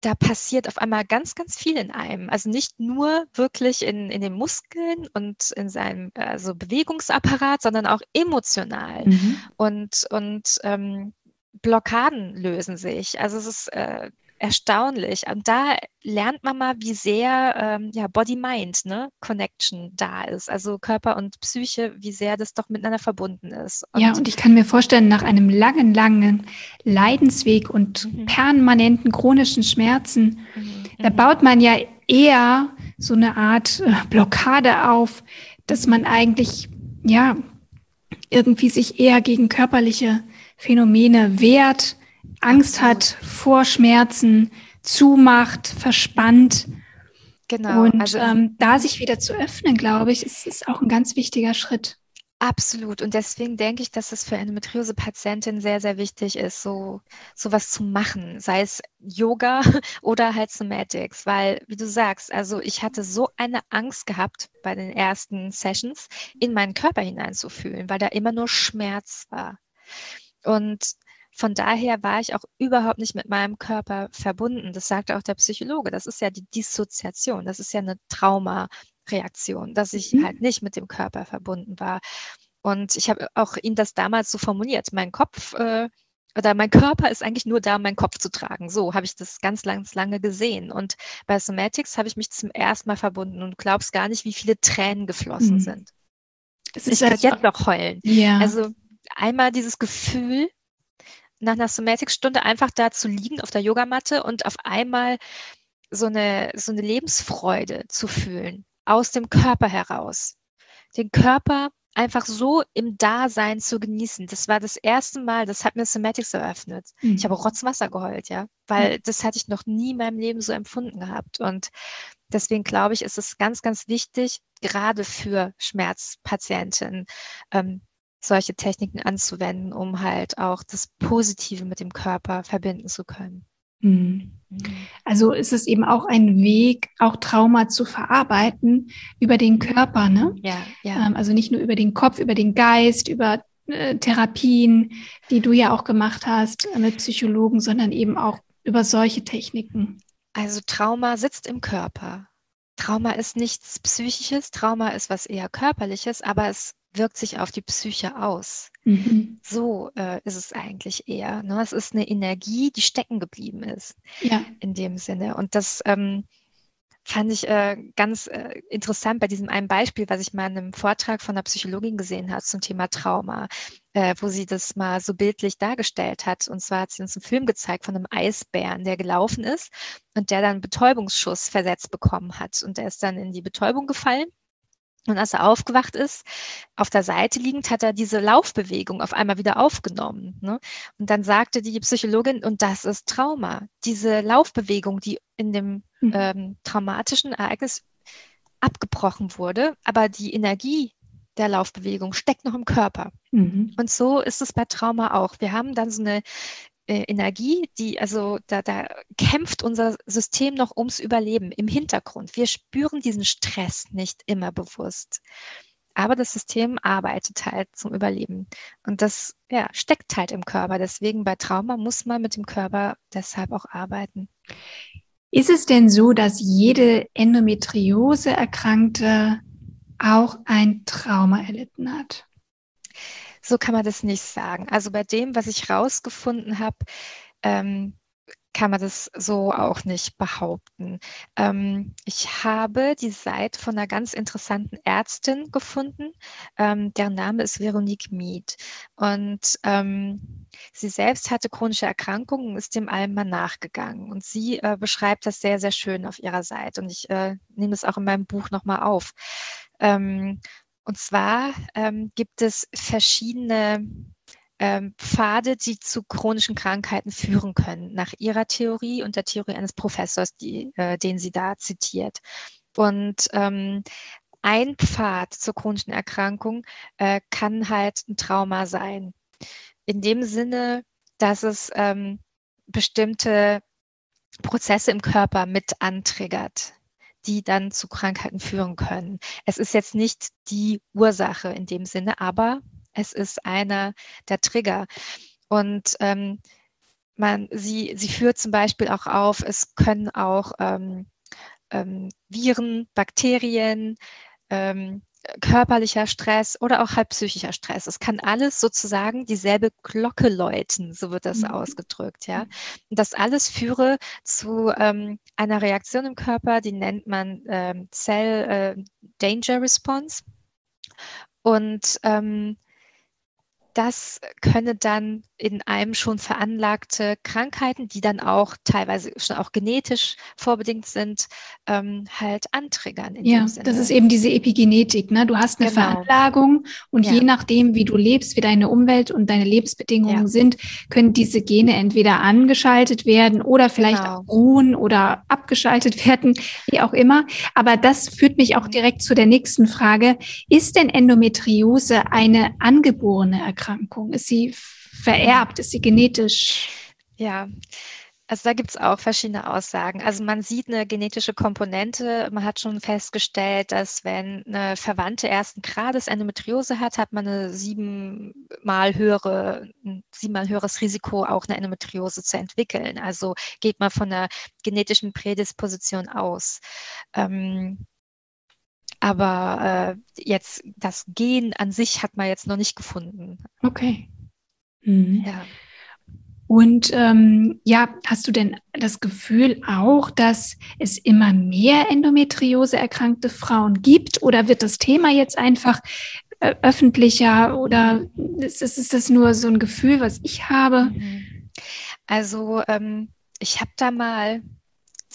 da passiert auf einmal ganz, ganz viel in einem. Also nicht nur wirklich in, in den Muskeln und in seinem also Bewegungsapparat, sondern auch emotional. Mhm. Und, und ähm, Blockaden lösen sich. Also es ist äh, erstaunlich. Und da lernt man mal, wie sehr ähm, ja, Body-Mind, ne, Connection da ist. Also Körper und Psyche, wie sehr das doch miteinander verbunden ist. Und ja, und ich kann mir vorstellen, nach einem langen, langen Leidensweg und mhm. permanenten chronischen Schmerzen, mhm. da mhm. baut man ja eher so eine Art äh, Blockade auf, dass man eigentlich, ja, irgendwie sich eher gegen körperliche Phänomene wehrt Angst hat vor Schmerzen, zumacht, verspannt. Genau. Und also, ähm, da sich wieder zu öffnen, glaube ich, ist, ist auch ein ganz wichtiger Schritt. Absolut. Und deswegen denke ich, dass es für Endometriose-Patientinnen sehr, sehr wichtig ist, so sowas zu machen, sei es Yoga *laughs* oder halt Somatics, weil, wie du sagst, also ich hatte so eine Angst gehabt bei den ersten Sessions, in meinen Körper hineinzufühlen, weil da immer nur Schmerz war. Und von daher war ich auch überhaupt nicht mit meinem Körper verbunden. Das sagte auch der Psychologe. Das ist ja die Dissoziation. Das ist ja eine Traumareaktion, dass ich mhm. halt nicht mit dem Körper verbunden war. Und ich habe auch ihn das damals so formuliert. Mein Kopf äh, oder mein Körper ist eigentlich nur da, um meinen Kopf zu tragen. So habe ich das ganz, ganz lange gesehen. Und bei Somatics habe ich mich zum ersten Mal verbunden und glaubst gar nicht, wie viele Tränen geflossen mhm. sind. Es ich kann jetzt noch heulen. Ja. Also einmal dieses Gefühl, nach einer Somatic-Stunde einfach da zu liegen auf der Yogamatte und auf einmal so eine, so eine Lebensfreude zu fühlen, aus dem Körper heraus. Den Körper einfach so im Dasein zu genießen. Das war das erste Mal, das hat mir Somatics eröffnet. Mhm. Ich habe Rotzwasser geheult, ja, weil mhm. das hatte ich noch nie in meinem Leben so empfunden gehabt. Und deswegen glaube ich, ist es ganz, ganz wichtig, gerade für Schmerzpatienten, ähm, solche Techniken anzuwenden, um halt auch das Positive mit dem Körper verbinden zu können. Mhm. Also ist es eben auch ein Weg, auch Trauma zu verarbeiten über den Körper, ne? Ja, ja. Ähm, also nicht nur über den Kopf, über den Geist, über äh, Therapien, die du ja auch gemacht hast äh, mit Psychologen, sondern eben auch über solche Techniken. Also Trauma sitzt im Körper. Trauma ist nichts Psychisches, Trauma ist was eher Körperliches, aber es wirkt sich auf die Psyche aus. Mhm. So äh, ist es eigentlich eher. Ne? Es ist eine Energie, die stecken geblieben ist. Ja. In dem Sinne. Und das ähm, fand ich äh, ganz äh, interessant bei diesem einen Beispiel, was ich mal in einem Vortrag von einer Psychologin gesehen habe zum Thema Trauma, äh, wo sie das mal so bildlich dargestellt hat. Und zwar hat sie uns einen Film gezeigt von einem Eisbären, der gelaufen ist und der dann einen Betäubungsschuss versetzt bekommen hat. Und der ist dann in die Betäubung gefallen und als er aufgewacht ist, auf der Seite liegend, hat er diese Laufbewegung auf einmal wieder aufgenommen. Ne? Und dann sagte die Psychologin, und das ist Trauma. Diese Laufbewegung, die in dem mhm. ähm, traumatischen Ereignis abgebrochen wurde, aber die Energie der Laufbewegung steckt noch im Körper. Mhm. Und so ist es bei Trauma auch. Wir haben dann so eine äh, Energie, die, also da, da kämpft unser System noch ums Überleben im Hintergrund. Wir spüren diesen Stress nicht immer bewusst. Aber das System arbeitet halt zum Überleben. Und das ja, steckt halt im Körper. Deswegen bei Trauma muss man mit dem Körper deshalb auch arbeiten. Ist es denn so, dass jede Endometriose-Erkrankte auch ein Trauma erlitten hat? So kann man das nicht sagen. Also bei dem, was ich rausgefunden habe, ähm, kann man das so auch nicht behaupten. Ähm, ich habe die Seite von einer ganz interessanten Ärztin gefunden. Ähm, deren Name ist Veronique Miet. Und ähm, sie selbst hatte chronische Erkrankungen und ist dem allem mal nachgegangen. Und sie äh, beschreibt das sehr, sehr schön auf ihrer Seite. Und ich äh, nehme es auch in meinem Buch nochmal auf. Ähm, und zwar ähm, gibt es verschiedene ähm, Pfade, die zu chronischen Krankheiten führen können, nach ihrer Theorie und der Theorie eines Professors, die, äh, den sie da zitiert. Und ähm, ein Pfad zur chronischen Erkrankung äh, kann halt ein Trauma sein. In dem Sinne, dass es ähm, bestimmte Prozesse im Körper mit antriggert, die dann zu Krankheiten führen können. Es ist jetzt nicht die Ursache in dem Sinne, aber es ist einer der Trigger. Und ähm, man, sie, sie führt zum Beispiel auch auf, es können auch ähm, ähm, Viren, Bakterien, ähm, körperlicher Stress oder auch halt psychischer Stress. Es kann alles sozusagen dieselbe Glocke läuten, so wird das mhm. ausgedrückt, ja. Und das alles führe zu ähm, einer Reaktion im Körper, die nennt man ähm, Cell äh, Danger Response. Und ähm, das könne dann in einem schon veranlagte Krankheiten, die dann auch teilweise schon auch genetisch vorbedingt sind, ähm, halt antriggern. ja, das ist eben diese Epigenetik. Ne? Du hast eine genau. Veranlagung und ja. je nachdem, wie du lebst, wie deine Umwelt und deine Lebensbedingungen ja. sind, können diese Gene entweder angeschaltet werden oder vielleicht genau. auch ruhen oder abgeschaltet *laughs* werden, wie auch immer. Aber das führt mich auch mhm. direkt zu der nächsten Frage. Ist denn Endometriose eine angeborene Erkrankung? Ist sie vererbt? Ist sie genetisch? Ja, also da gibt es auch verschiedene Aussagen. Also man sieht eine genetische Komponente. Man hat schon festgestellt, dass wenn eine Verwandte ersten Grades Endometriose hat, hat man eine siebenmal höhere, ein siebenmal höheres Risiko, auch eine Endometriose zu entwickeln. Also geht man von einer genetischen Prädisposition aus. Ähm, aber äh, jetzt das Gen an sich hat man jetzt noch nicht gefunden. Okay. Mhm. Ja. Und ähm, ja, hast du denn das Gefühl auch, dass es immer mehr Endometriose erkrankte Frauen gibt? Oder wird das Thema jetzt einfach äh, öffentlicher? Oder ist, ist das nur so ein Gefühl, was ich habe? Mhm. Also ähm, ich habe da mal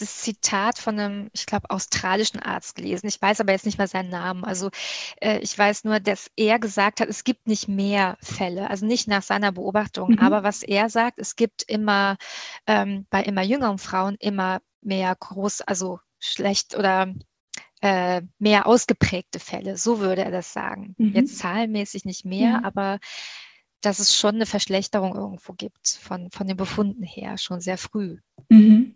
das Zitat von einem, ich glaube, australischen Arzt gelesen. Ich weiß aber jetzt nicht mal seinen Namen. Also äh, ich weiß nur, dass er gesagt hat, es gibt nicht mehr Fälle, also nicht nach seiner Beobachtung. Mhm. Aber was er sagt, es gibt immer ähm, bei immer jüngeren Frauen immer mehr groß, also schlecht oder äh, mehr ausgeprägte Fälle. So würde er das sagen. Mhm. Jetzt zahlenmäßig nicht mehr, mhm. aber dass es schon eine Verschlechterung irgendwo gibt von, von den Befunden her, schon sehr früh. Mhm.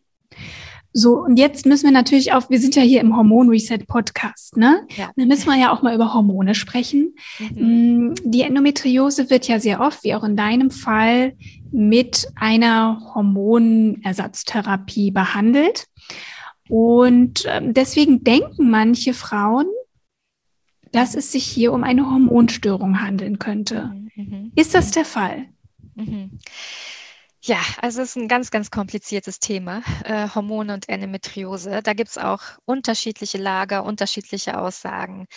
So, und jetzt müssen wir natürlich auch, wir sind ja hier im Hormon Reset Podcast, ne? Ja. Dann müssen wir ja auch mal über Hormone sprechen. Mhm. Mm, die Endometriose wird ja sehr oft, wie auch in deinem Fall, mit einer Hormonersatztherapie behandelt. Und ähm, deswegen denken manche Frauen, dass es sich hier um eine Hormonstörung handeln könnte. Mhm. mhm. Ist das der Fall? Mhm. Ja, also es ist ein ganz, ganz kompliziertes Thema, äh, Hormone und Endometriose. Da gibt es auch unterschiedliche Lager, unterschiedliche Aussagen.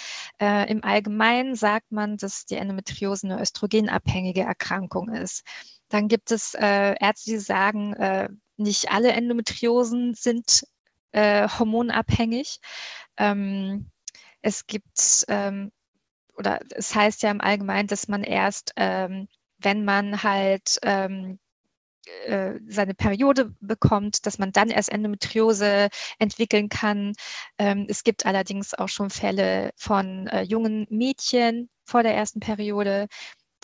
Äh, Im Allgemeinen sagt man, dass die Endometriose eine östrogenabhängige Erkrankung ist. Dann gibt es äh, Ärzte, die sagen, äh, nicht alle Endometriosen sind äh, hormonabhängig. Ähm, es gibt, ähm, oder es heißt ja im Allgemeinen, dass man erst, ähm, wenn man halt ähm, äh, seine Periode bekommt, dass man dann erst Endometriose entwickeln kann. Ähm, es gibt allerdings auch schon Fälle von äh, jungen Mädchen vor der ersten Periode,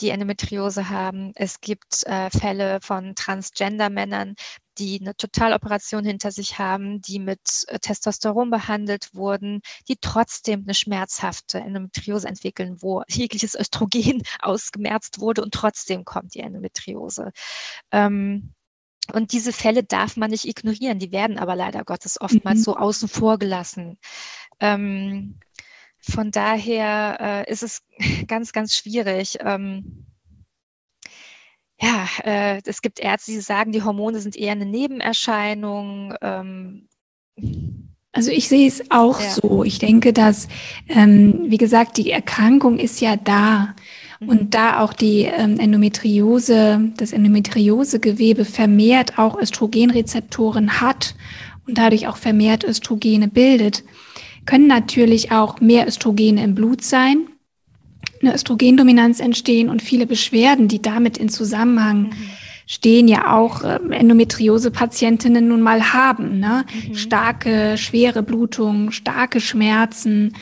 die Endometriose haben. Es gibt äh, Fälle von Transgender-Männern, die eine Totaloperation hinter sich haben, die mit äh, Testosteron behandelt wurden, die trotzdem eine schmerzhafte Endometriose entwickeln, wo *laughs* jegliches Östrogen *laughs* ausgemerzt wurde und trotzdem kommt die Endometriose. Ähm, und diese Fälle darf man nicht ignorieren, die werden aber leider Gottes oftmals mhm. so außen vor gelassen. Ähm, von daher äh, ist es *laughs* ganz, ganz schwierig. Ähm, ja, äh, es gibt Ärzte, die sagen, die Hormone sind eher eine Nebenerscheinung. Ähm, also ich sehe es auch ja. so. Ich denke, dass, ähm, wie gesagt, die Erkrankung ist ja da. Mhm. Und da auch die ähm, Endometriose, das Endometriosegewebe vermehrt auch Östrogenrezeptoren hat und dadurch auch vermehrt Östrogene bildet, können natürlich auch mehr Östrogene im Blut sein, eine Östrogendominanz entstehen und viele Beschwerden, die damit in Zusammenhang mhm. stehen, ja auch äh, Endometriose-Patientinnen nun mal haben. Ne? Mhm. Starke, schwere Blutung, starke Schmerzen,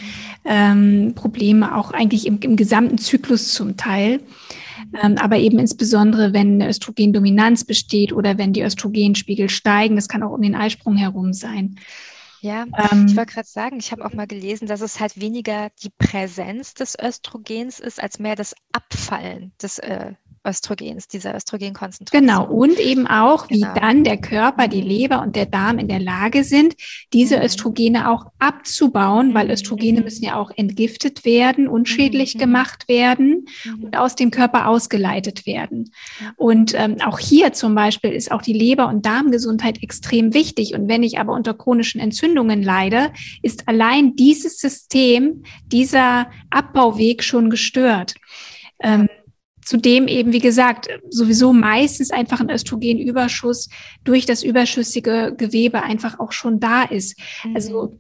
ähm, Probleme auch eigentlich im, im gesamten Zyklus zum Teil. Ähm, aber eben insbesondere, wenn eine Östrogendominanz besteht oder wenn die Östrogenspiegel steigen, das kann auch um den Eisprung herum sein. Ja, ähm, ich wollte gerade sagen, ich habe auch mal gelesen, dass es halt weniger die Präsenz des Östrogens ist, als mehr das Abfallen des äh, Östrogens, dieser Östrogenkonzentration. Genau, und eben auch, genau. wie dann der Körper, die mhm. Leber und der Darm in der Lage sind, diese mhm. Östrogene auch abzubauen, weil mhm. Östrogene müssen ja auch entgiftet werden, unschädlich mhm. gemacht werden und aus dem Körper ausgeleitet werden. Und ähm, auch hier zum Beispiel ist auch die Leber- und Darmgesundheit extrem wichtig. Und wenn ich aber unter chronischen Entzündungen leide, ist allein dieses System, dieser Abbauweg schon gestört. Ähm, Zudem eben, wie gesagt, sowieso meistens einfach ein Östrogenüberschuss durch das überschüssige Gewebe einfach auch schon da ist. Mhm. Also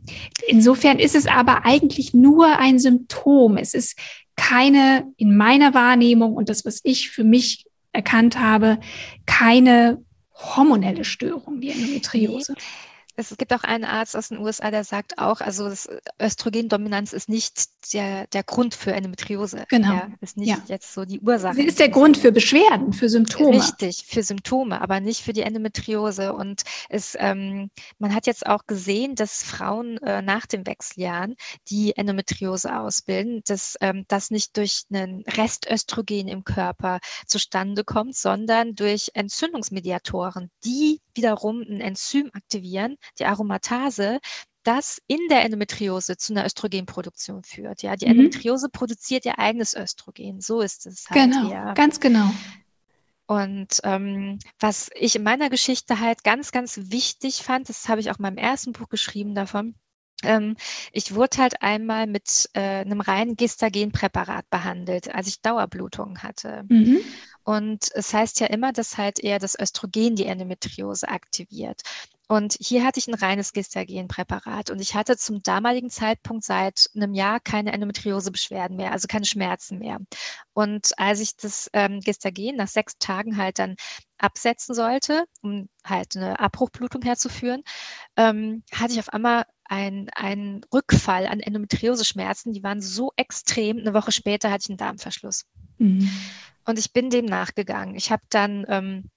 insofern ist es aber eigentlich nur ein Symptom. Es ist keine, in meiner Wahrnehmung und das, was ich für mich erkannt habe, keine hormonelle Störung, die Endometriose. Nee. Es gibt auch einen Arzt aus den USA, der sagt auch, also Östrogendominanz ist nicht der, der Grund für Endometriose. Genau. Ja, ist nicht ja. jetzt so die Ursache. Sie ist der Grund für Beschwerden, für Symptome. Richtig, für Symptome, aber nicht für die Endometriose. Und es, ähm, man hat jetzt auch gesehen, dass Frauen äh, nach den Wechseljahren, die Endometriose ausbilden, dass ähm, das nicht durch einen Restöstrogen im Körper zustande kommt, sondern durch Entzündungsmediatoren, die wiederum ein Enzym aktivieren, die Aromatase, das in der Endometriose zu einer Östrogenproduktion führt. Ja, die mhm. Endometriose produziert ihr eigenes Östrogen. So ist es halt. Genau, eher. ganz genau. Und ähm, was ich in meiner Geschichte halt ganz, ganz wichtig fand, das habe ich auch in meinem ersten Buch geschrieben davon, ähm, ich wurde halt einmal mit äh, einem reinen Gestagenpräparat behandelt, als ich Dauerblutungen hatte. Mhm. Und es heißt ja immer, dass halt eher das Östrogen die Endometriose aktiviert. Und hier hatte ich ein reines Gestagenpräparat und ich hatte zum damaligen Zeitpunkt seit einem Jahr keine Endometriose-Beschwerden mehr, also keine Schmerzen mehr. Und als ich das ähm, Gestagen nach sechs Tagen halt dann absetzen sollte, um halt eine Abbruchblutung herzuführen, ähm, hatte ich auf einmal einen Rückfall an Endometriose-Schmerzen. Die waren so extrem. Eine Woche später hatte ich einen Darmverschluss. Mhm. Und ich bin dem nachgegangen. Ich habe dann ähm,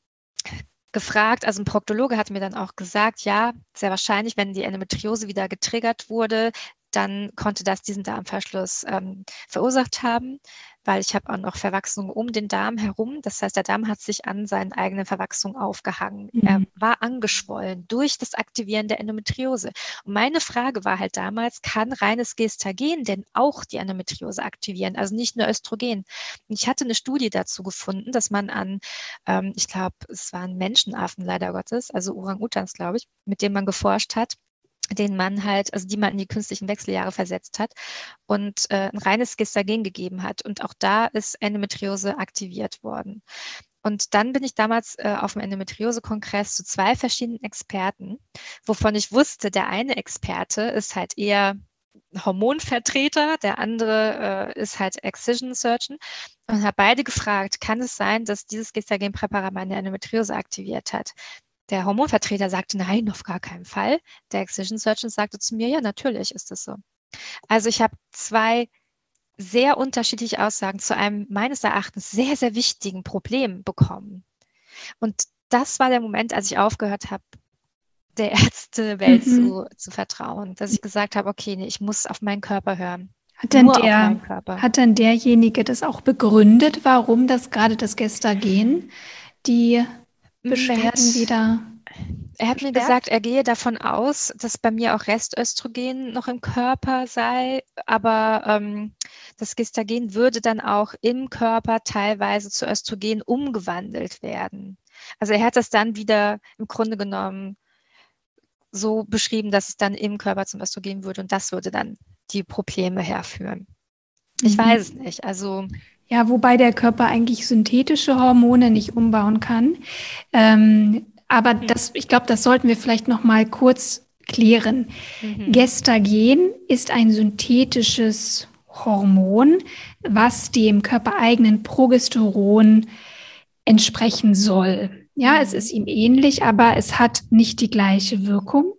gefragt, also ein Proktologe hat mir dann auch gesagt, ja, sehr wahrscheinlich, wenn die Endometriose wieder getriggert wurde, dann konnte das diesen Darmverschluss ähm, verursacht haben, weil ich habe auch noch Verwachsungen um den Darm herum. Das heißt, der Darm hat sich an seinen eigenen Verwachsungen aufgehangen. Mhm. Er war angeschwollen durch das Aktivieren der Endometriose. Und meine Frage war halt damals, kann reines Gestagen denn auch die Endometriose aktivieren? Also nicht nur Östrogen. Und ich hatte eine Studie dazu gefunden, dass man an, ähm, ich glaube, es waren Menschenaffen leider Gottes, also Orang-Utans, glaube ich, mit denen man geforscht hat, den man halt, also die man in die künstlichen Wechseljahre versetzt hat und äh, ein reines Gestagen gegeben hat. Und auch da ist Endometriose aktiviert worden. Und dann bin ich damals äh, auf dem Endometriose-Kongress zu zwei verschiedenen Experten, wovon ich wusste, der eine Experte ist halt eher Hormonvertreter, der andere äh, ist halt Excision Surgeon und habe beide gefragt, kann es sein, dass dieses Gestagen-Präparat meine Endometriose aktiviert hat? Der Hormonvertreter sagte, nein, auf gar keinen Fall. Der Excision Surgeon sagte zu mir, ja, natürlich ist es so. Also ich habe zwei sehr unterschiedliche Aussagen zu einem meines Erachtens sehr, sehr wichtigen Problem bekommen. Und das war der Moment, als ich aufgehört habe, der Ärztewelt mhm. zu, zu vertrauen, dass ich gesagt habe, okay, nee, ich muss auf meinen Körper hören. Hat denn, der, hat denn derjenige das auch begründet, warum das gerade das Gestagen die Beschwerden wieder Er hat mir gesagt, er gehe davon aus, dass bei mir auch Restöstrogen noch im Körper sei, aber ähm, das Gestagen würde dann auch im Körper teilweise zu Östrogen umgewandelt werden. Also er hat das dann wieder im Grunde genommen so beschrieben, dass es dann im Körper zum Östrogen würde und das würde dann die Probleme herführen. Ich mhm. weiß es nicht. Also ja, wobei der Körper eigentlich synthetische Hormone nicht umbauen kann. Ähm, aber das, ich glaube, das sollten wir vielleicht noch mal kurz klären. Mhm. Gestagen ist ein synthetisches Hormon, was dem körpereigenen Progesteron entsprechen soll. Ja, es mhm. ist ihm ähnlich, aber es hat nicht die gleiche Wirkung.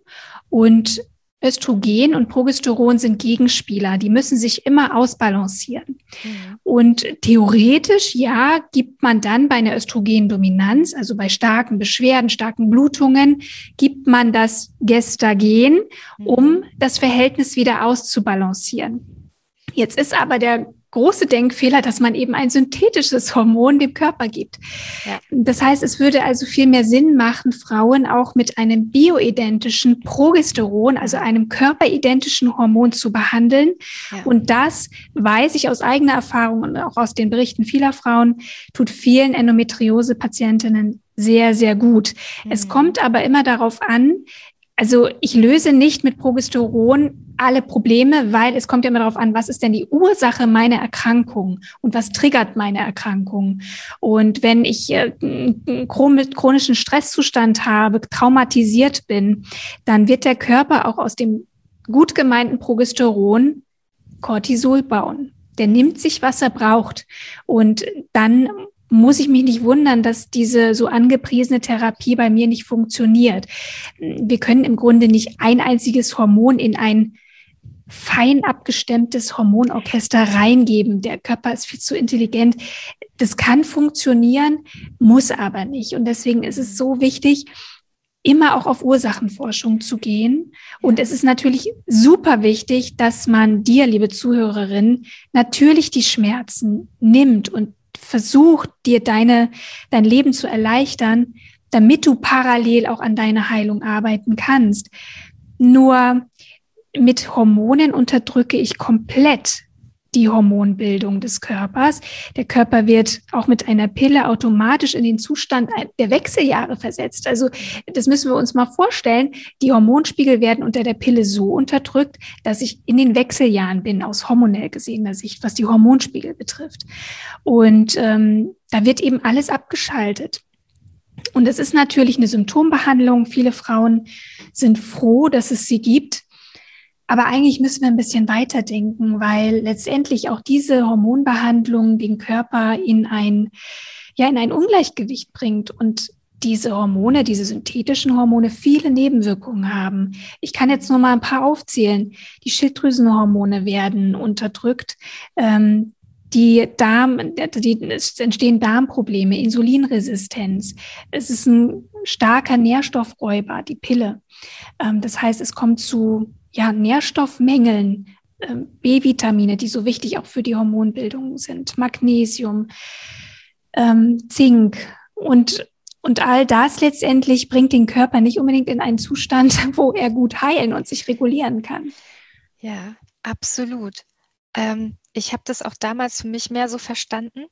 Und Östrogen und Progesteron sind Gegenspieler, die müssen sich immer ausbalancieren. Mhm. Und theoretisch, ja, gibt man dann bei einer Östrogendominanz, also bei starken Beschwerden, starken Blutungen, gibt man das Gestagen, um mhm. das Verhältnis wieder auszubalancieren. Jetzt ist aber der große Denkfehler, dass man eben ein synthetisches Hormon dem Körper gibt. Ja. Das heißt, es würde also viel mehr Sinn machen, Frauen auch mit einem bioidentischen Progesteron, also einem körperidentischen Hormon zu behandeln. Ja. Und das weiß ich aus eigener Erfahrung und auch aus den Berichten vieler Frauen, tut vielen Endometriose-Patientinnen sehr, sehr gut. Mhm. Es kommt aber immer darauf an, also ich löse nicht mit Progesteron alle Probleme, weil es kommt ja immer darauf an, was ist denn die Ursache meiner Erkrankung und was triggert meine Erkrankung. Und wenn ich äh, einen chronischen Stresszustand habe, traumatisiert bin, dann wird der Körper auch aus dem gut gemeinten Progesteron Cortisol bauen. Der nimmt sich, was er braucht. Und dann muss ich mich nicht wundern, dass diese so angepriesene Therapie bei mir nicht funktioniert. Wir können im Grunde nicht ein einziges Hormon in ein fein abgestemmtes Hormonorchester reingeben. Der Körper ist viel zu intelligent. Das kann funktionieren, muss aber nicht. Und deswegen ist es so wichtig, immer auch auf Ursachenforschung zu gehen. Und es ist natürlich super wichtig, dass man dir, liebe Zuhörerin, natürlich die Schmerzen nimmt und versucht, dir deine, dein Leben zu erleichtern, damit du parallel auch an deiner Heilung arbeiten kannst. Nur mit Hormonen unterdrücke ich komplett die Hormonbildung des Körpers. Der Körper wird auch mit einer Pille automatisch in den Zustand der Wechseljahre versetzt. Also das müssen wir uns mal vorstellen. Die Hormonspiegel werden unter der Pille so unterdrückt, dass ich in den Wechseljahren bin, aus hormonell gesehener Sicht, was die Hormonspiegel betrifft. Und ähm, da wird eben alles abgeschaltet. Und es ist natürlich eine Symptombehandlung. Viele Frauen sind froh, dass es sie gibt. Aber eigentlich müssen wir ein bisschen weiterdenken, weil letztendlich auch diese Hormonbehandlung den Körper in ein, ja, in ein Ungleichgewicht bringt und diese Hormone, diese synthetischen Hormone viele Nebenwirkungen haben. Ich kann jetzt nur mal ein paar aufzählen. Die Schilddrüsenhormone werden unterdrückt. Ähm, die Darm, die, es entstehen Darmprobleme, Insulinresistenz. Es ist ein starker Nährstoffräuber, die Pille. Ähm, das heißt, es kommt zu ja, Nährstoffmängeln, äh, B-Vitamine, die so wichtig auch für die Hormonbildung sind, Magnesium, ähm, Zink und und all das letztendlich bringt den Körper nicht unbedingt in einen Zustand, *laughs* wo er gut heilen und sich regulieren kann. Ja, absolut. Ähm, ich habe das auch damals für mich mehr so verstanden,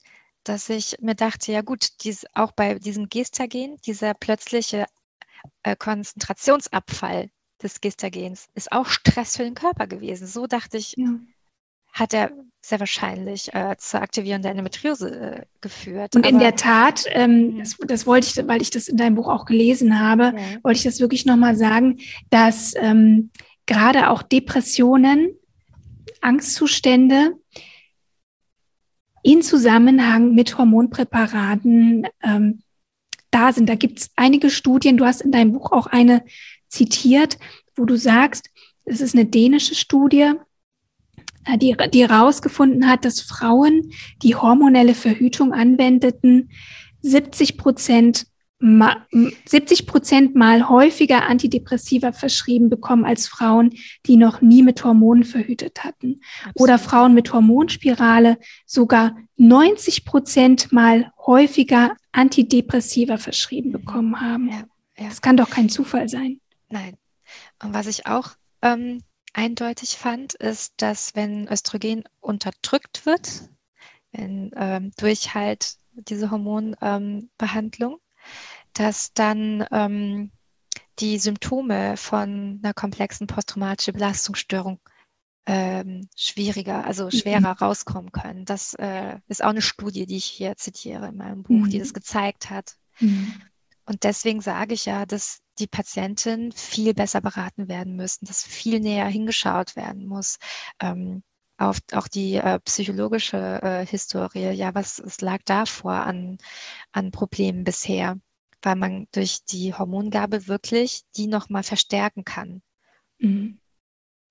dass ich mir dachte, ja gut, dies, auch bei diesem Gestagen, dieser plötzliche äh, Konzentrationsabfall, des Gestagens ist auch Stress für den Körper gewesen. So dachte ich, ja. hat er sehr wahrscheinlich äh, zur Aktivierung der Endometriose äh, geführt. Und in der Tat, ähm, das, das, wollte ich, weil ich das in deinem Buch auch gelesen habe, ja. wollte ich das wirklich nochmal sagen, dass ähm, gerade auch Depressionen, Angstzustände in Zusammenhang mit Hormonpräparaten ähm, da sind. Da gibt es einige Studien, du hast in deinem Buch auch eine zitiert, wo du sagst, es ist eine dänische Studie, äh, die, die herausgefunden hat, dass Frauen, die hormonelle Verhütung anwendeten, 70 Prozent 70 Prozent mal häufiger Antidepressiva verschrieben bekommen als Frauen, die noch nie mit Hormonen verhütet hatten. Absolut. Oder Frauen mit Hormonspirale sogar 90 Prozent mal häufiger Antidepressiva verschrieben bekommen haben. Ja. Ja. Das kann doch kein Zufall sein. Nein. Und was ich auch ähm, eindeutig fand, ist, dass wenn Östrogen unterdrückt wird, wenn, ähm, durch halt diese Hormonbehandlung, ähm, dass dann ähm, die Symptome von einer komplexen posttraumatischen Belastungsstörung ähm, schwieriger, also schwerer mhm. rauskommen können. Das äh, ist auch eine Studie, die ich hier zitiere in meinem Buch, mhm. die das gezeigt hat. Mhm. Und deswegen sage ich ja, dass die Patientin viel besser beraten werden müssen, dass viel näher hingeschaut werden muss. Ähm, auf auch die äh, psychologische äh, Historie, ja, was es lag da vor an, an Problemen bisher, weil man durch die Hormongabe wirklich die nochmal verstärken kann. Mhm.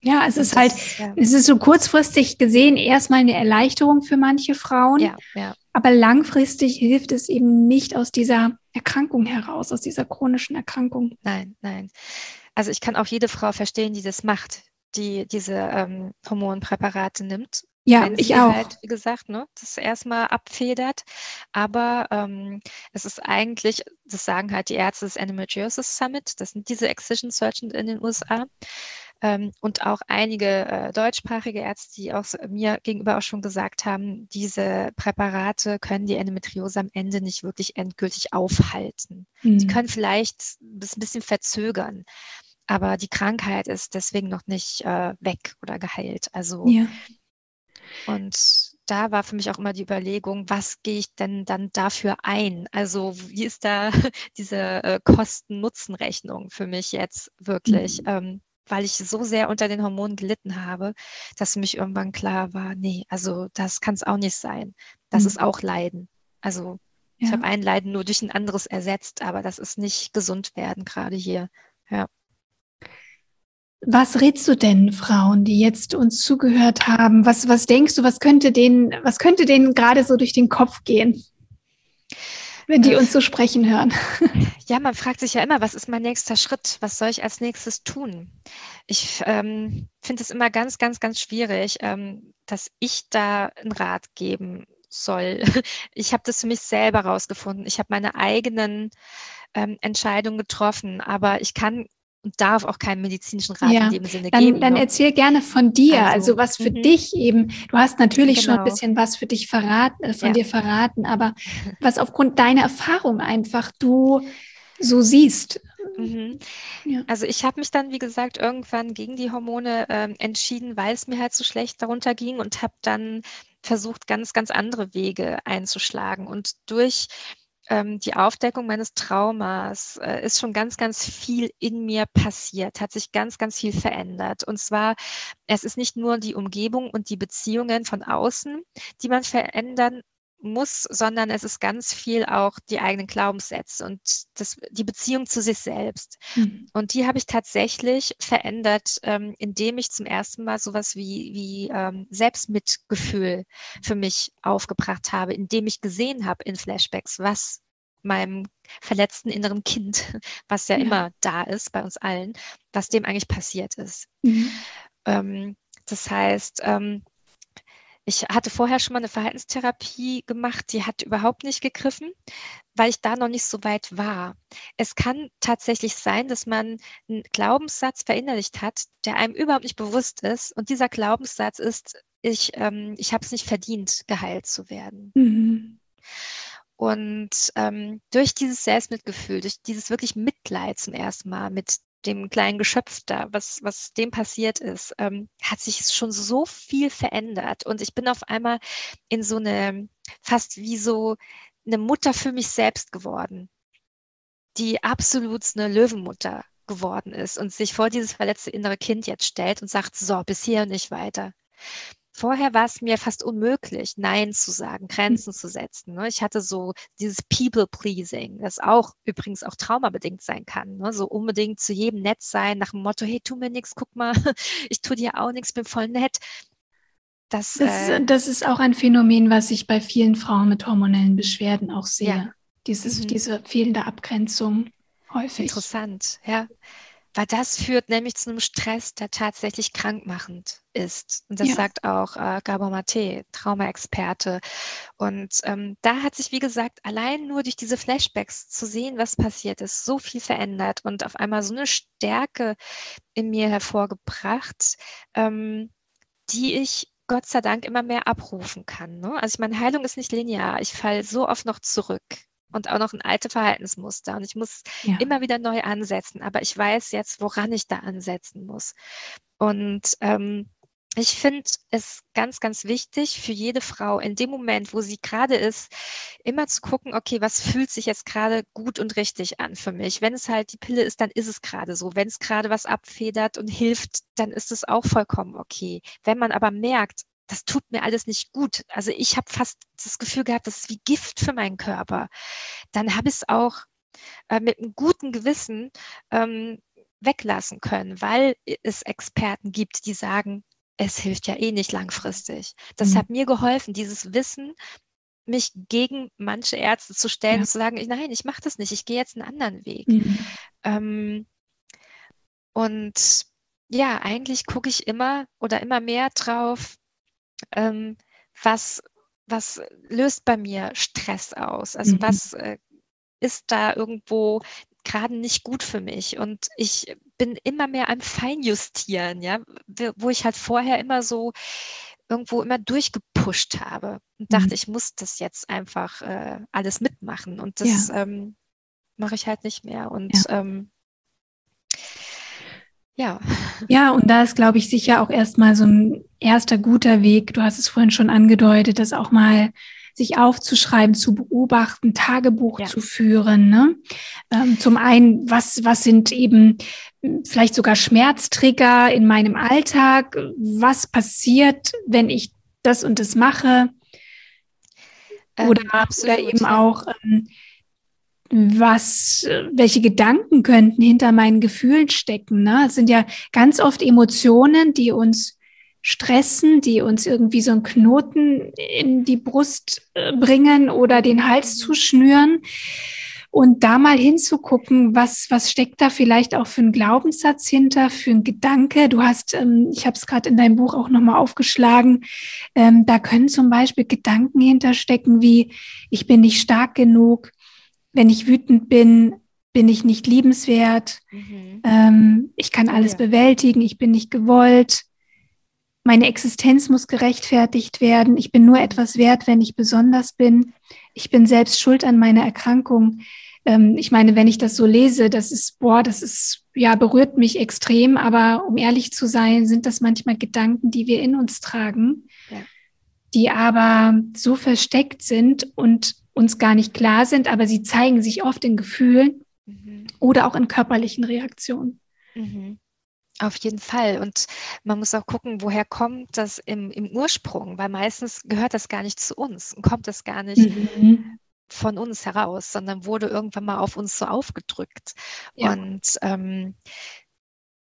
Ja, es ist halt, ja. es ist so kurzfristig gesehen erstmal eine Erleichterung für manche Frauen. Ja, ja. Aber langfristig hilft es eben nicht aus dieser Erkrankung heraus, aus dieser chronischen Erkrankung. Nein, nein. Also ich kann auch jede Frau verstehen, die das macht, die diese ähm, Hormonpräparate nimmt. Ja, ich auch. Halt, wie gesagt, ne, das erstmal abfedert. Aber ähm, es ist eigentlich, das sagen halt die Ärzte des Endometriosis Summit, das sind diese Excision Surgeons in den USA ähm, und auch einige äh, deutschsprachige Ärzte, die auch mir gegenüber auch schon gesagt haben, diese Präparate können die Endometriose am Ende nicht wirklich endgültig aufhalten. Mhm. Die können vielleicht ein bisschen verzögern, aber die Krankheit ist deswegen noch nicht äh, weg oder geheilt. Also ja. und da war für mich auch immer die Überlegung, was gehe ich denn dann dafür ein? Also wie ist da *laughs* diese äh, Kosten-Nutzen-Rechnung für mich jetzt wirklich? Mhm. Ähm, weil ich so sehr unter den Hormonen gelitten habe, dass mich irgendwann klar war, nee, also das kann es auch nicht sein. Das mhm. ist auch Leiden. Also ja. ich habe ein Leiden nur durch ein anderes ersetzt, aber das ist nicht gesund werden gerade hier. Ja. Was rätst du denn Frauen, die jetzt uns zugehört haben? Was, was denkst du, was könnte denen, was könnte denen gerade so durch den Kopf gehen? Wenn die uns so sprechen hören. *laughs* Ja, man fragt sich ja immer, was ist mein nächster Schritt? Was soll ich als nächstes tun? Ich ähm, finde es immer ganz, ganz, ganz schwierig, ähm, dass ich da einen Rat geben soll. *laughs* Ich habe das für mich selber rausgefunden. Ich habe meine eigenen ähm, Entscheidungen getroffen, aber ich kann und darf auch keinen medizinischen Rat ja, in dem Sinne dann, geben. Dann ne? erzähl gerne von dir, also, also was für -hmm. dich eben. Du hast natürlich genau. schon ein genau. bisschen was für dich verraten, äh, von ja. dir verraten, aber *laughs* was aufgrund deiner Erfahrung einfach du so siehst. Mhm. Ja. Also ich habe mich dann, wie gesagt, irgendwann gegen die Hormone äh, entschieden, weil es mir halt so schlecht darunter ging und habe dann versucht, ganz, ganz andere Wege einzuschlagen. Und durch ähm, die Aufdeckung meines Traumas äh, ist schon ganz, ganz viel in mir passiert, hat sich ganz, ganz viel verändert. Und zwar, es ist nicht nur die Umgebung und die Beziehungen von außen, die man verändern muss, sondern es ist ganz viel auch die eigenen Glaubenssätze und das, die Beziehung zu sich selbst. Mhm. Und die habe ich tatsächlich verändert, ähm, indem ich zum ersten Mal sowas wie, wie ähm, Selbstmitgefühl für mich aufgebracht habe, indem ich gesehen habe in Flashbacks, was meinem verletzten inneren Kind, *laughs* was ja, ja. immer da ist bei uns allen, was dem eigentlich passiert ist. Mhm. Ähm, das heißt, ähm, ich hatte vorher schon mal eine Verhaltenstherapie gemacht, die hat überhaupt nicht gegriffen, weil ich da noch nicht so weit war. Es kann tatsächlich sein, dass man einen Glaubenssatz verinnerlicht hat, der einem überhaupt nicht bewusst ist. Und dieser Glaubenssatz ist, ich, ähm, ich habe es nicht verdient, geheilt zu werden. Mhm. Und ähm, durch dieses Selbstmitgefühl, durch dieses wirklich Mitleid zum ersten Mal mit dem kleinen Geschöpf da, was, was dem passiert ist, ähm, hat sich schon so viel verändert. Und ich bin auf einmal in so eine, fast wie so eine Mutter für mich selbst geworden, die absolut eine Löwenmutter geworden ist und sich vor dieses verletzte innere Kind jetzt stellt und sagt, so, bis hier und nicht weiter. Vorher war es mir fast unmöglich, Nein zu sagen, Grenzen zu setzen. Ne? Ich hatte so dieses People-Pleasing, das auch übrigens auch traumabedingt sein kann. Ne? So unbedingt zu jedem nett sein, nach dem Motto, hey, tu mir nichts, guck mal, *laughs* ich tu dir auch nichts, bin voll nett. Das, das, äh, das, ist auch ein Phänomen, was ich bei vielen Frauen mit hormonellen Beschwerden auch sehe. Ja. Dieses, mhm. Diese fehlende Abgrenzung häufig. Interessant, ja. Weil das führt nämlich zu einem Stress, der tatsächlich krankmachend ist. Und das ja. sagt auch äh, Gabor Mate, Traumaexperte. Und ähm, da hat sich, wie gesagt, allein nur durch diese Flashbacks zu sehen, was passiert ist, so viel verändert und auf einmal so eine Stärke in mir hervorgebracht, ähm, die ich Gott sei Dank immer mehr abrufen kann. Ne? Also ich meine, Heilung ist nicht linear. Ich falle so oft noch zurück und auch noch ein alte Verhaltensmuster. Und ich muss ja. immer wieder neu ansetzen. Aber ich weiß jetzt, woran ich da ansetzen muss. Und ähm, ich finde es ganz, ganz wichtig für jede Frau in dem Moment, wo sie gerade ist, immer zu gucken, okay, was fühlt sich jetzt gerade gut und richtig an für mich? Wenn es halt die Pille ist, dann ist es gerade so. Wenn es gerade was abfedert und hilft, dann ist es auch vollkommen okay. Wenn man aber merkt, das tut mir alles nicht gut. Also ich habe fast das Gefühl gehabt, das ist wie Gift für meinen Körper. Dann habe ich es auch äh, mit einem guten Gewissen ähm, weglassen können, weil es Experten gibt, die sagen, es hilft ja eh nicht langfristig. Das mhm. hat mir geholfen, dieses Wissen, mich gegen manche Ärzte zu stellen ja. und zu sagen, nein, ich mache das nicht, ich gehe jetzt einen anderen Weg. Mhm. Ähm, und ja, eigentlich gucke ich immer oder immer mehr drauf, ähm, was, was löst bei mir Stress aus? Also mhm. was äh, ist da irgendwo gerade nicht gut für mich? Und ich bin immer mehr am Feinjustieren, ja, wo ich halt vorher immer so irgendwo immer durchgepusht habe und dachte, mhm. ich muss das jetzt einfach äh, alles mitmachen. Und das ja. ähm, mache ich halt nicht mehr. Und ja. Ähm, ja. Ja, und da ist, glaube ich, sicher auch erstmal so ein erster guter Weg. Du hast es vorhin schon angedeutet, das auch mal sich aufzuschreiben, zu beobachten, Tagebuch ja. zu führen. Ne? Ähm, zum einen, was, was sind eben vielleicht sogar Schmerztrigger in meinem Alltag? Was passiert, wenn ich das und das mache? Oder, ähm, oder eben auch, ähm, was, welche Gedanken könnten hinter meinen Gefühlen stecken. Ne? Es sind ja ganz oft Emotionen, die uns stressen, die uns irgendwie so einen Knoten in die Brust äh, bringen oder den Hals zuschnüren. Und da mal hinzugucken, was, was steckt da vielleicht auch für ein Glaubenssatz hinter, für ein Gedanke. Du hast, ähm, ich habe es gerade in deinem Buch auch nochmal aufgeschlagen, ähm, da können zum Beispiel Gedanken hinterstecken wie, ich bin nicht stark genug, wenn ich wütend bin, bin ich nicht liebenswert, mhm. ähm, ich kann alles ja. bewältigen, ich bin nicht gewollt, meine Existenz muss gerechtfertigt werden, ich bin nur etwas wert, wenn ich besonders bin, ich bin selbst schuld an meiner Erkrankung. Ähm, ich meine, wenn ich das so lese, das ist, boah, das ist, ja, berührt mich extrem, aber um ehrlich zu sein, sind das manchmal Gedanken, die wir in uns tragen, ja. die aber so versteckt sind und uns gar nicht klar sind, aber sie zeigen sich oft in Gefühlen mhm. oder auch in körperlichen Reaktionen. Mhm. Auf jeden Fall. Und man muss auch gucken, woher kommt das im, im Ursprung, weil meistens gehört das gar nicht zu uns und kommt das gar nicht mhm. von uns heraus, sondern wurde irgendwann mal auf uns so aufgedrückt. Ja. Und ähm,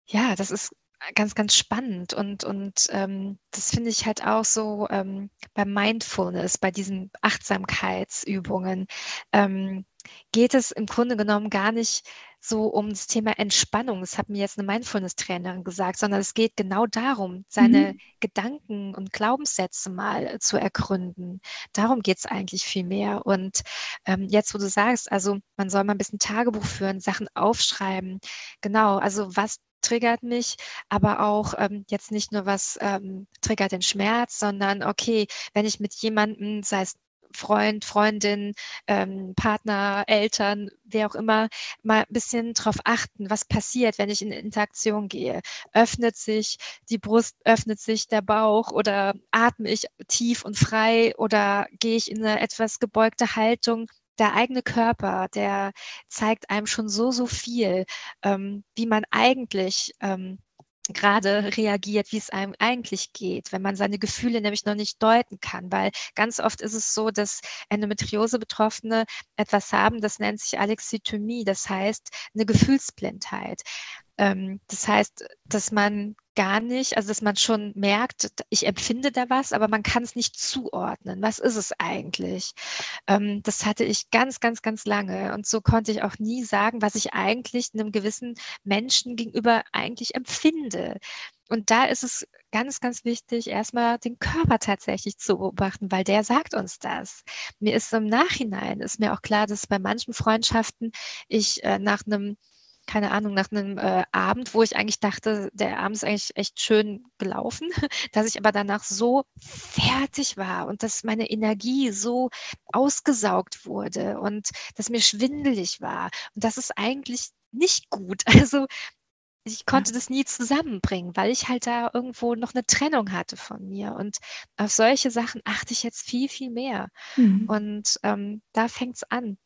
ja, das ist ganz, ganz spannend und, und ähm, das finde ich halt auch so ähm, bei Mindfulness, bei diesen Achtsamkeitsübungen, ähm, geht es im Grunde genommen gar nicht so um das Thema Entspannung, das hat mir jetzt eine Mindfulness-Trainerin gesagt, sondern es geht genau darum, seine mhm. Gedanken und Glaubenssätze mal zu ergründen. Darum geht es eigentlich viel mehr. Und ähm, jetzt, wo du sagst, also man soll mal ein bisschen Tagebuch führen, Sachen aufschreiben. Genau, also was triggert mich, aber auch ähm, jetzt nicht nur was ähm, triggert den Schmerz, sondern okay, wenn ich mit jemandem, sei es Freund, Freundin, ähm, Partner, Eltern, wer auch immer, mal ein bisschen drauf achten, was passiert, wenn ich in Interaktion gehe. Öffnet sich die Brust, öffnet sich der Bauch oder atme ich tief und frei oder gehe ich in eine etwas gebeugte Haltung? Der eigene Körper, der zeigt einem schon so, so viel, ähm, wie man eigentlich ähm, gerade reagiert, wie es einem eigentlich geht, wenn man seine Gefühle nämlich noch nicht deuten kann, weil ganz oft ist es so, dass Endometriose-Betroffene etwas haben, das nennt sich Alexithymie, das heißt eine Gefühlsblindheit. Ähm, das heißt, dass man gar nicht, also dass man schon merkt, ich empfinde da was, aber man kann es nicht zuordnen. Was ist es eigentlich? Ähm, das hatte ich ganz, ganz, ganz lange. Und so konnte ich auch nie sagen, was ich eigentlich einem gewissen Menschen gegenüber eigentlich empfinde. Und da ist es ganz, ganz wichtig, erstmal den Körper tatsächlich zu beobachten, weil der sagt uns das. Mir ist im Nachhinein, ist mir auch klar, dass bei manchen Freundschaften ich äh, nach einem keine Ahnung, nach einem äh, Abend, wo ich eigentlich dachte, der Abend ist eigentlich echt schön gelaufen, *laughs* dass ich aber danach so fertig war und dass meine Energie so ausgesaugt wurde und dass mir schwindelig war. Und das ist eigentlich nicht gut. *laughs* Also ich konnte das nie zusammenbringen, weil ich halt da irgendwo noch eine Trennung hatte von mir. Und auf solche Sachen achte ich jetzt viel, viel mehr. Mhm. Und ähm, da fängt es an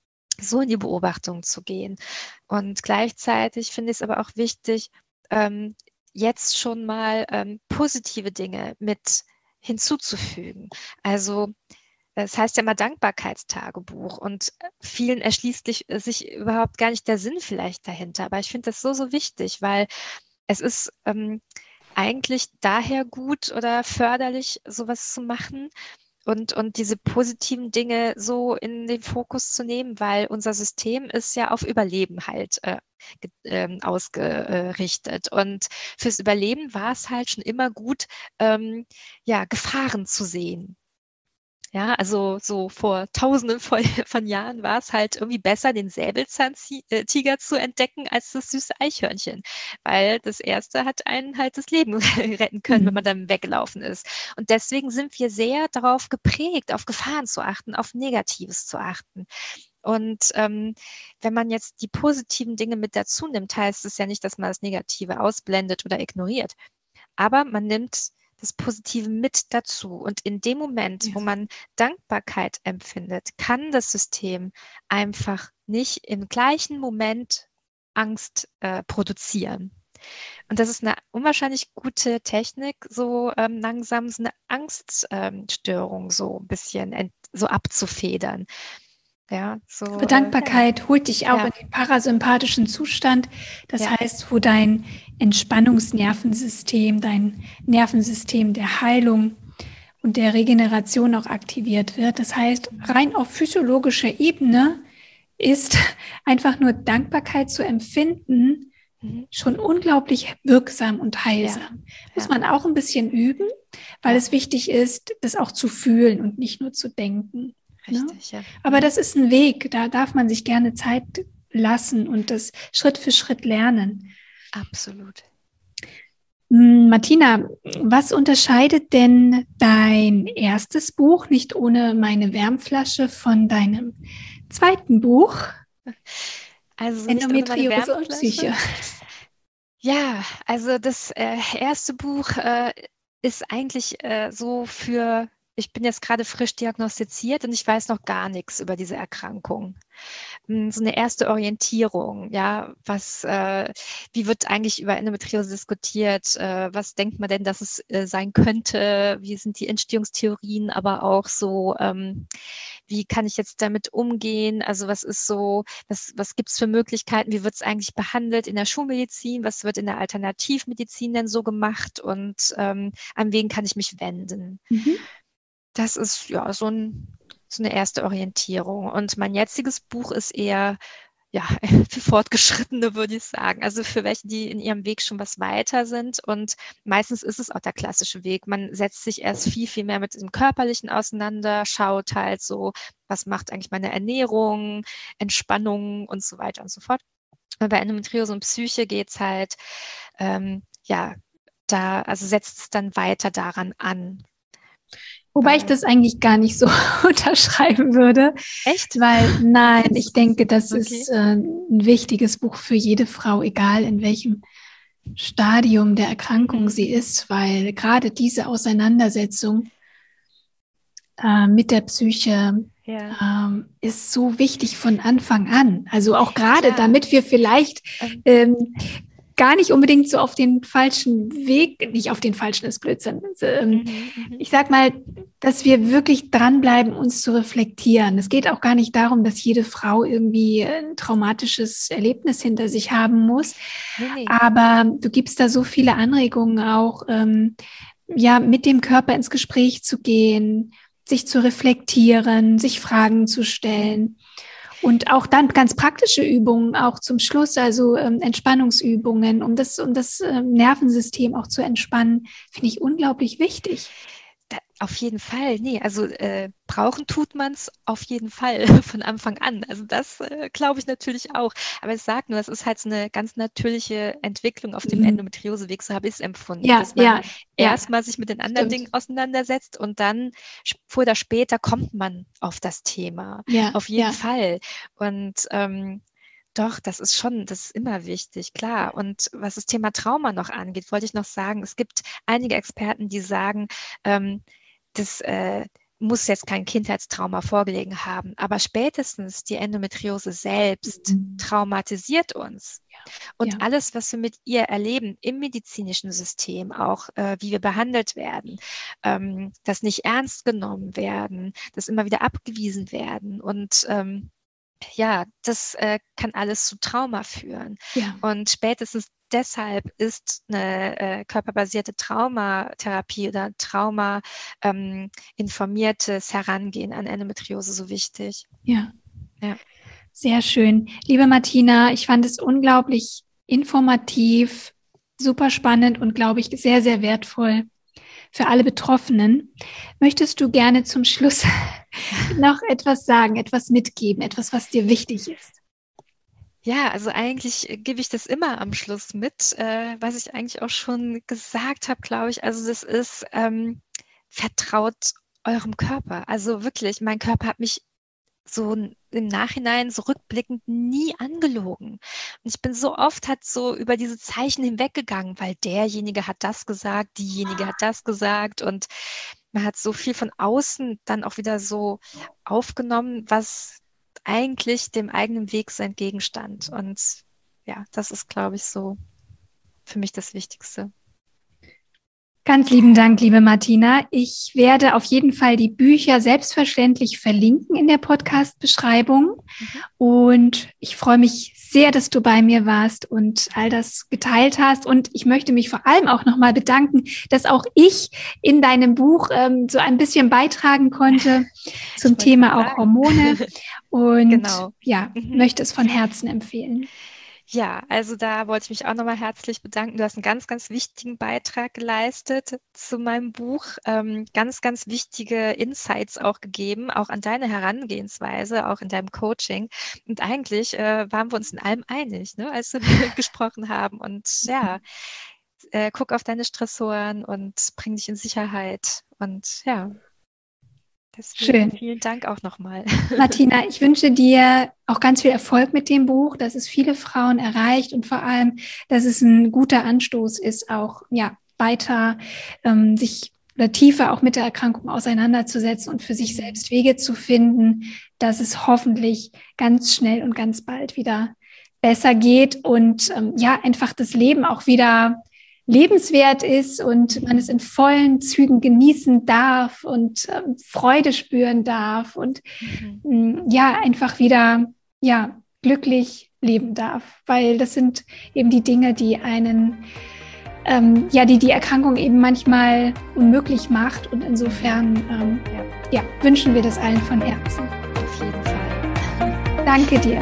so in die Beobachtung zu gehen. Und gleichzeitig finde ich es aber auch wichtig, ähm, jetzt schon mal ähm, positive Dinge mit hinzuzufügen. Also es heißt ja mal Dankbarkeitstagebuch und vielen erschließt sich überhaupt gar nicht der Sinn vielleicht dahinter. Aber ich finde das so, so wichtig, weil es ist ähm, eigentlich daher gut oder förderlich, sowas zu machen, und, und diese positiven Dinge so in den Fokus zu nehmen, weil unser System ist ja auf Überleben halt äh, äh, ausgerichtet. Und fürs Überleben war es halt schon immer gut, ähm, ja, Gefahren zu sehen. Ja, also so vor tausenden *laughs* von, Jahren war es halt irgendwie besser, den Säbelzahntiger zu entdecken als das süße Eichhörnchen, weil das erste hat einen halt das Leben *laughs* retten können, mhm. wenn man dann weggelaufen ist. Und deswegen sind wir sehr darauf geprägt, auf Gefahren zu achten, auf Negatives zu achten. Und ähm, wenn man jetzt die positiven Dinge mit dazu nimmt, heißt es ja nicht, dass man das Negative ausblendet oder ignoriert. Aber man nimmt das Positive mit dazu. Und in dem Moment, ja. wo man Dankbarkeit empfindet, kann das System einfach nicht im gleichen Moment Angst äh, produzieren. Und das ist eine unwahrscheinlich gute Technik, so ähm, langsam so eine Angststörung ähm, so ein bisschen so abzufedern. Ja, so, Bedankbarkeit ja. holt dich auch ja. in den parasympathischen Zustand. Das ja. heißt, wo dein Entspannungsnervensystem, dein Nervensystem der Heilung und der Regeneration auch aktiviert wird. Das heißt, rein auf physiologischer Ebene ist *laughs* einfach nur Dankbarkeit zu empfinden mhm. schon unglaublich wirksam und heilsam. Muss man auch ein bisschen üben, weil es wichtig ist, das auch zu fühlen und nicht nur zu denken. Ne? Richtig, ja. ja. Aber das ist ein Weg, da darf man sich gerne Zeit lassen und das Schritt für Schritt lernen. Absolut. Hm, Martina, was unterscheidet denn dein erstes Buch, nicht ohne meine Wärmflasche, von deinem zweiten Buch? Also Endometriose und Psyche. Ja, also das äh, erste Buch äh, ist eigentlich äh, so für ich bin jetzt gerade frisch diagnostiziert und ich weiß noch gar nichts über diese Erkrankung. Hm, so eine erste Orientierung, ja, was, äh, wie wird eigentlich über Endometriose diskutiert? Äh, was denkt man denn, dass es äh, sein könnte? Wie sind die Entstehungstheorien, aber auch so, ähm, wie kann ich jetzt damit umgehen? Also was ist so, was, was gibt es für Möglichkeiten? Wie wird es eigentlich behandelt in der Schulmedizin? Was wird in der Alternativmedizin denn so gemacht? Und ähm, an wen kann ich mich wenden? Mhm das ist ja so, ein, so eine erste Orientierung. Und mein jetziges Buch ist eher ja, *laughs* für Fortgeschrittene würde ich sagen. Also für welche, die in ihrem Weg schon was weiter sind. Und meistens ist es auch der klassische Weg. Man setzt sich erst viel, viel mehr mit dem Körperlichen auseinander, schaut halt so, was macht eigentlich meine Ernährung, Entspannung und so weiter und so fort. Und bei Endometriose und Psyche geht's halt, ähm, ja, da, also setzt es dann weiter daran an, Wobei ich das eigentlich gar nicht so *laughs* unterschreiben würde. Echt? Weil, nein, ich denke, das okay. ist äh, ein wichtiges Buch für jede Frau, egal in welchem Stadium der Erkrankung sie ist, weil gerade diese Auseinandersetzung äh, mit der Psyche ja. ähm, ist so wichtig von Anfang an. Also auch gerade, damit wir vielleicht ähm, ähm gar nicht unbedingt so auf den falschen Weg, nicht auf den falschen ist Blödsinn. Ähm, mhm, mhm, ich sag mal, dass wir wirklich dranbleiben, uns zu reflektieren. Es geht auch gar nicht darum, dass jede Frau irgendwie ein traumatisches Erlebnis hinter sich haben muss. Nee. Aber du gibst da so viele Anregungen auch, ähm, ja, mit dem Körper ins Gespräch zu gehen, sich zu reflektieren, sich Fragen zu stellen. Und auch dann ganz praktische Übungen auch zum Schluss, also ähm, Entspannungsübungen, um das, um das ähm, Nervensystem auch zu entspannen, finde ich unglaublich wichtig. Auf jeden Fall, nee, also äh, brauchen tut man es auf jeden Fall *laughs* von Anfang an. Also das äh, glaube ich natürlich auch. Aber ich sage nur, das ist halt so eine ganz natürliche Entwicklung auf dem mhm. Endometrioseweg, so habe ich es empfunden. Ja, dass man ja, erstmal ja. sich mit den anderen Stimmt. Dingen auseinandersetzt und dann früher oder später kommt man auf das Thema. Ja, auf jeden ja. Fall. Und ähm, doch, das ist schon, das ist immer wichtig, klar. Und was das Thema Trauma noch angeht, wollte ich noch sagen, es gibt einige Experten, die sagen, ähm, das äh, muss jetzt kein Kindheitstrauma vorgelegen haben, aber spätestens die Endometriose selbst mhm. traumatisiert uns. Und ja. alles, was wir mit ihr erleben im medizinischen System, auch äh, wie wir behandelt werden, ähm, das nicht ernst genommen werden, das immer wieder abgewiesen werden und ähm, ja, das äh, kann alles zu Trauma führen. Ja. Und spätestens deshalb ist eine äh, körperbasierte Traumatherapie oder Trauma ähm, informiertes Herangehen an Endometriose so wichtig. Ja. ja. Sehr schön. Liebe Martina, ich fand es unglaublich informativ, super spannend und glaube ich sehr, sehr wertvoll für alle Betroffenen. Möchtest du gerne zum Schluss *laughs* noch etwas sagen, etwas mitgeben, etwas, was dir wichtig ist? Ja, also eigentlich äh, gebe ich das immer am Schluss mit, äh, was ich eigentlich auch schon gesagt habe, glaube ich. Also das ist, ähm, vertraut eurem Körper. Also wirklich, mein Körper hat mich so im Nachhinein so rückblickend nie angelogen. Und ich bin so oft halt so über diese Zeichen hinweggegangen, weil derjenige hat das gesagt, diejenige hat das gesagt und man hat so viel von außen dann auch wieder so aufgenommen, was eigentlich dem eigenen Weg sein Gegenstand. Und ja, das ist, glaube ich, so für mich das Wichtigste. Ganz lieben Dank, liebe Martina. Ich werde auf jeden Fall die Bücher selbstverständlich verlinken in der Podcast-Beschreibung. Und ich freue mich sehr, dass du bei mir warst und all das geteilt hast. Und ich möchte mich vor allem auch nochmal bedanken, dass auch ich in deinem Buch ähm, so ein bisschen beitragen konnte zum Thema auch Hormone. *laughs* Und genau. ja, mhm. möchte es von Herzen empfehlen. Ja, also da wollte ich mich auch nochmal herzlich bedanken. Du hast einen ganz, ganz wichtigen Beitrag geleistet zu meinem Buch. Ähm, ganz, ganz wichtige Insights auch gegeben, auch an deine Herangehensweise, auch in deinem Coaching. Und eigentlich äh, waren wir uns in allem einig, ne, als wir *laughs* gesprochen haben. Und ja, äh, guck auf deine Stressoren und bring dich in Sicherheit. Und ja, Deswegen Schön. Vielen Dank auch nochmal. *laughs* Martina, ich wünsche dir auch ganz viel Erfolg mit dem Buch, dass es viele Frauen erreicht und vor allem, dass es ein guter Anstoß ist, auch ja weiter ähm, sich oder tiefer auch mit der Erkrankung auseinanderzusetzen und für sich selbst Wege zu finden, dass es hoffentlich ganz schnell und ganz bald wieder besser geht und ähm, ja einfach das Leben auch wieder lebenswert ist und man es in vollen Zügen genießen darf und äh, Freude spüren darf und mhm. ja, einfach wieder, ja, glücklich leben darf, weil das sind eben die Dinge, die einen, ähm, ja, die die Erkrankung eben manchmal unmöglich macht und insofern, ähm, ja, wünschen wir das allen von Herzen. Auf jeden Fall. Danke dir.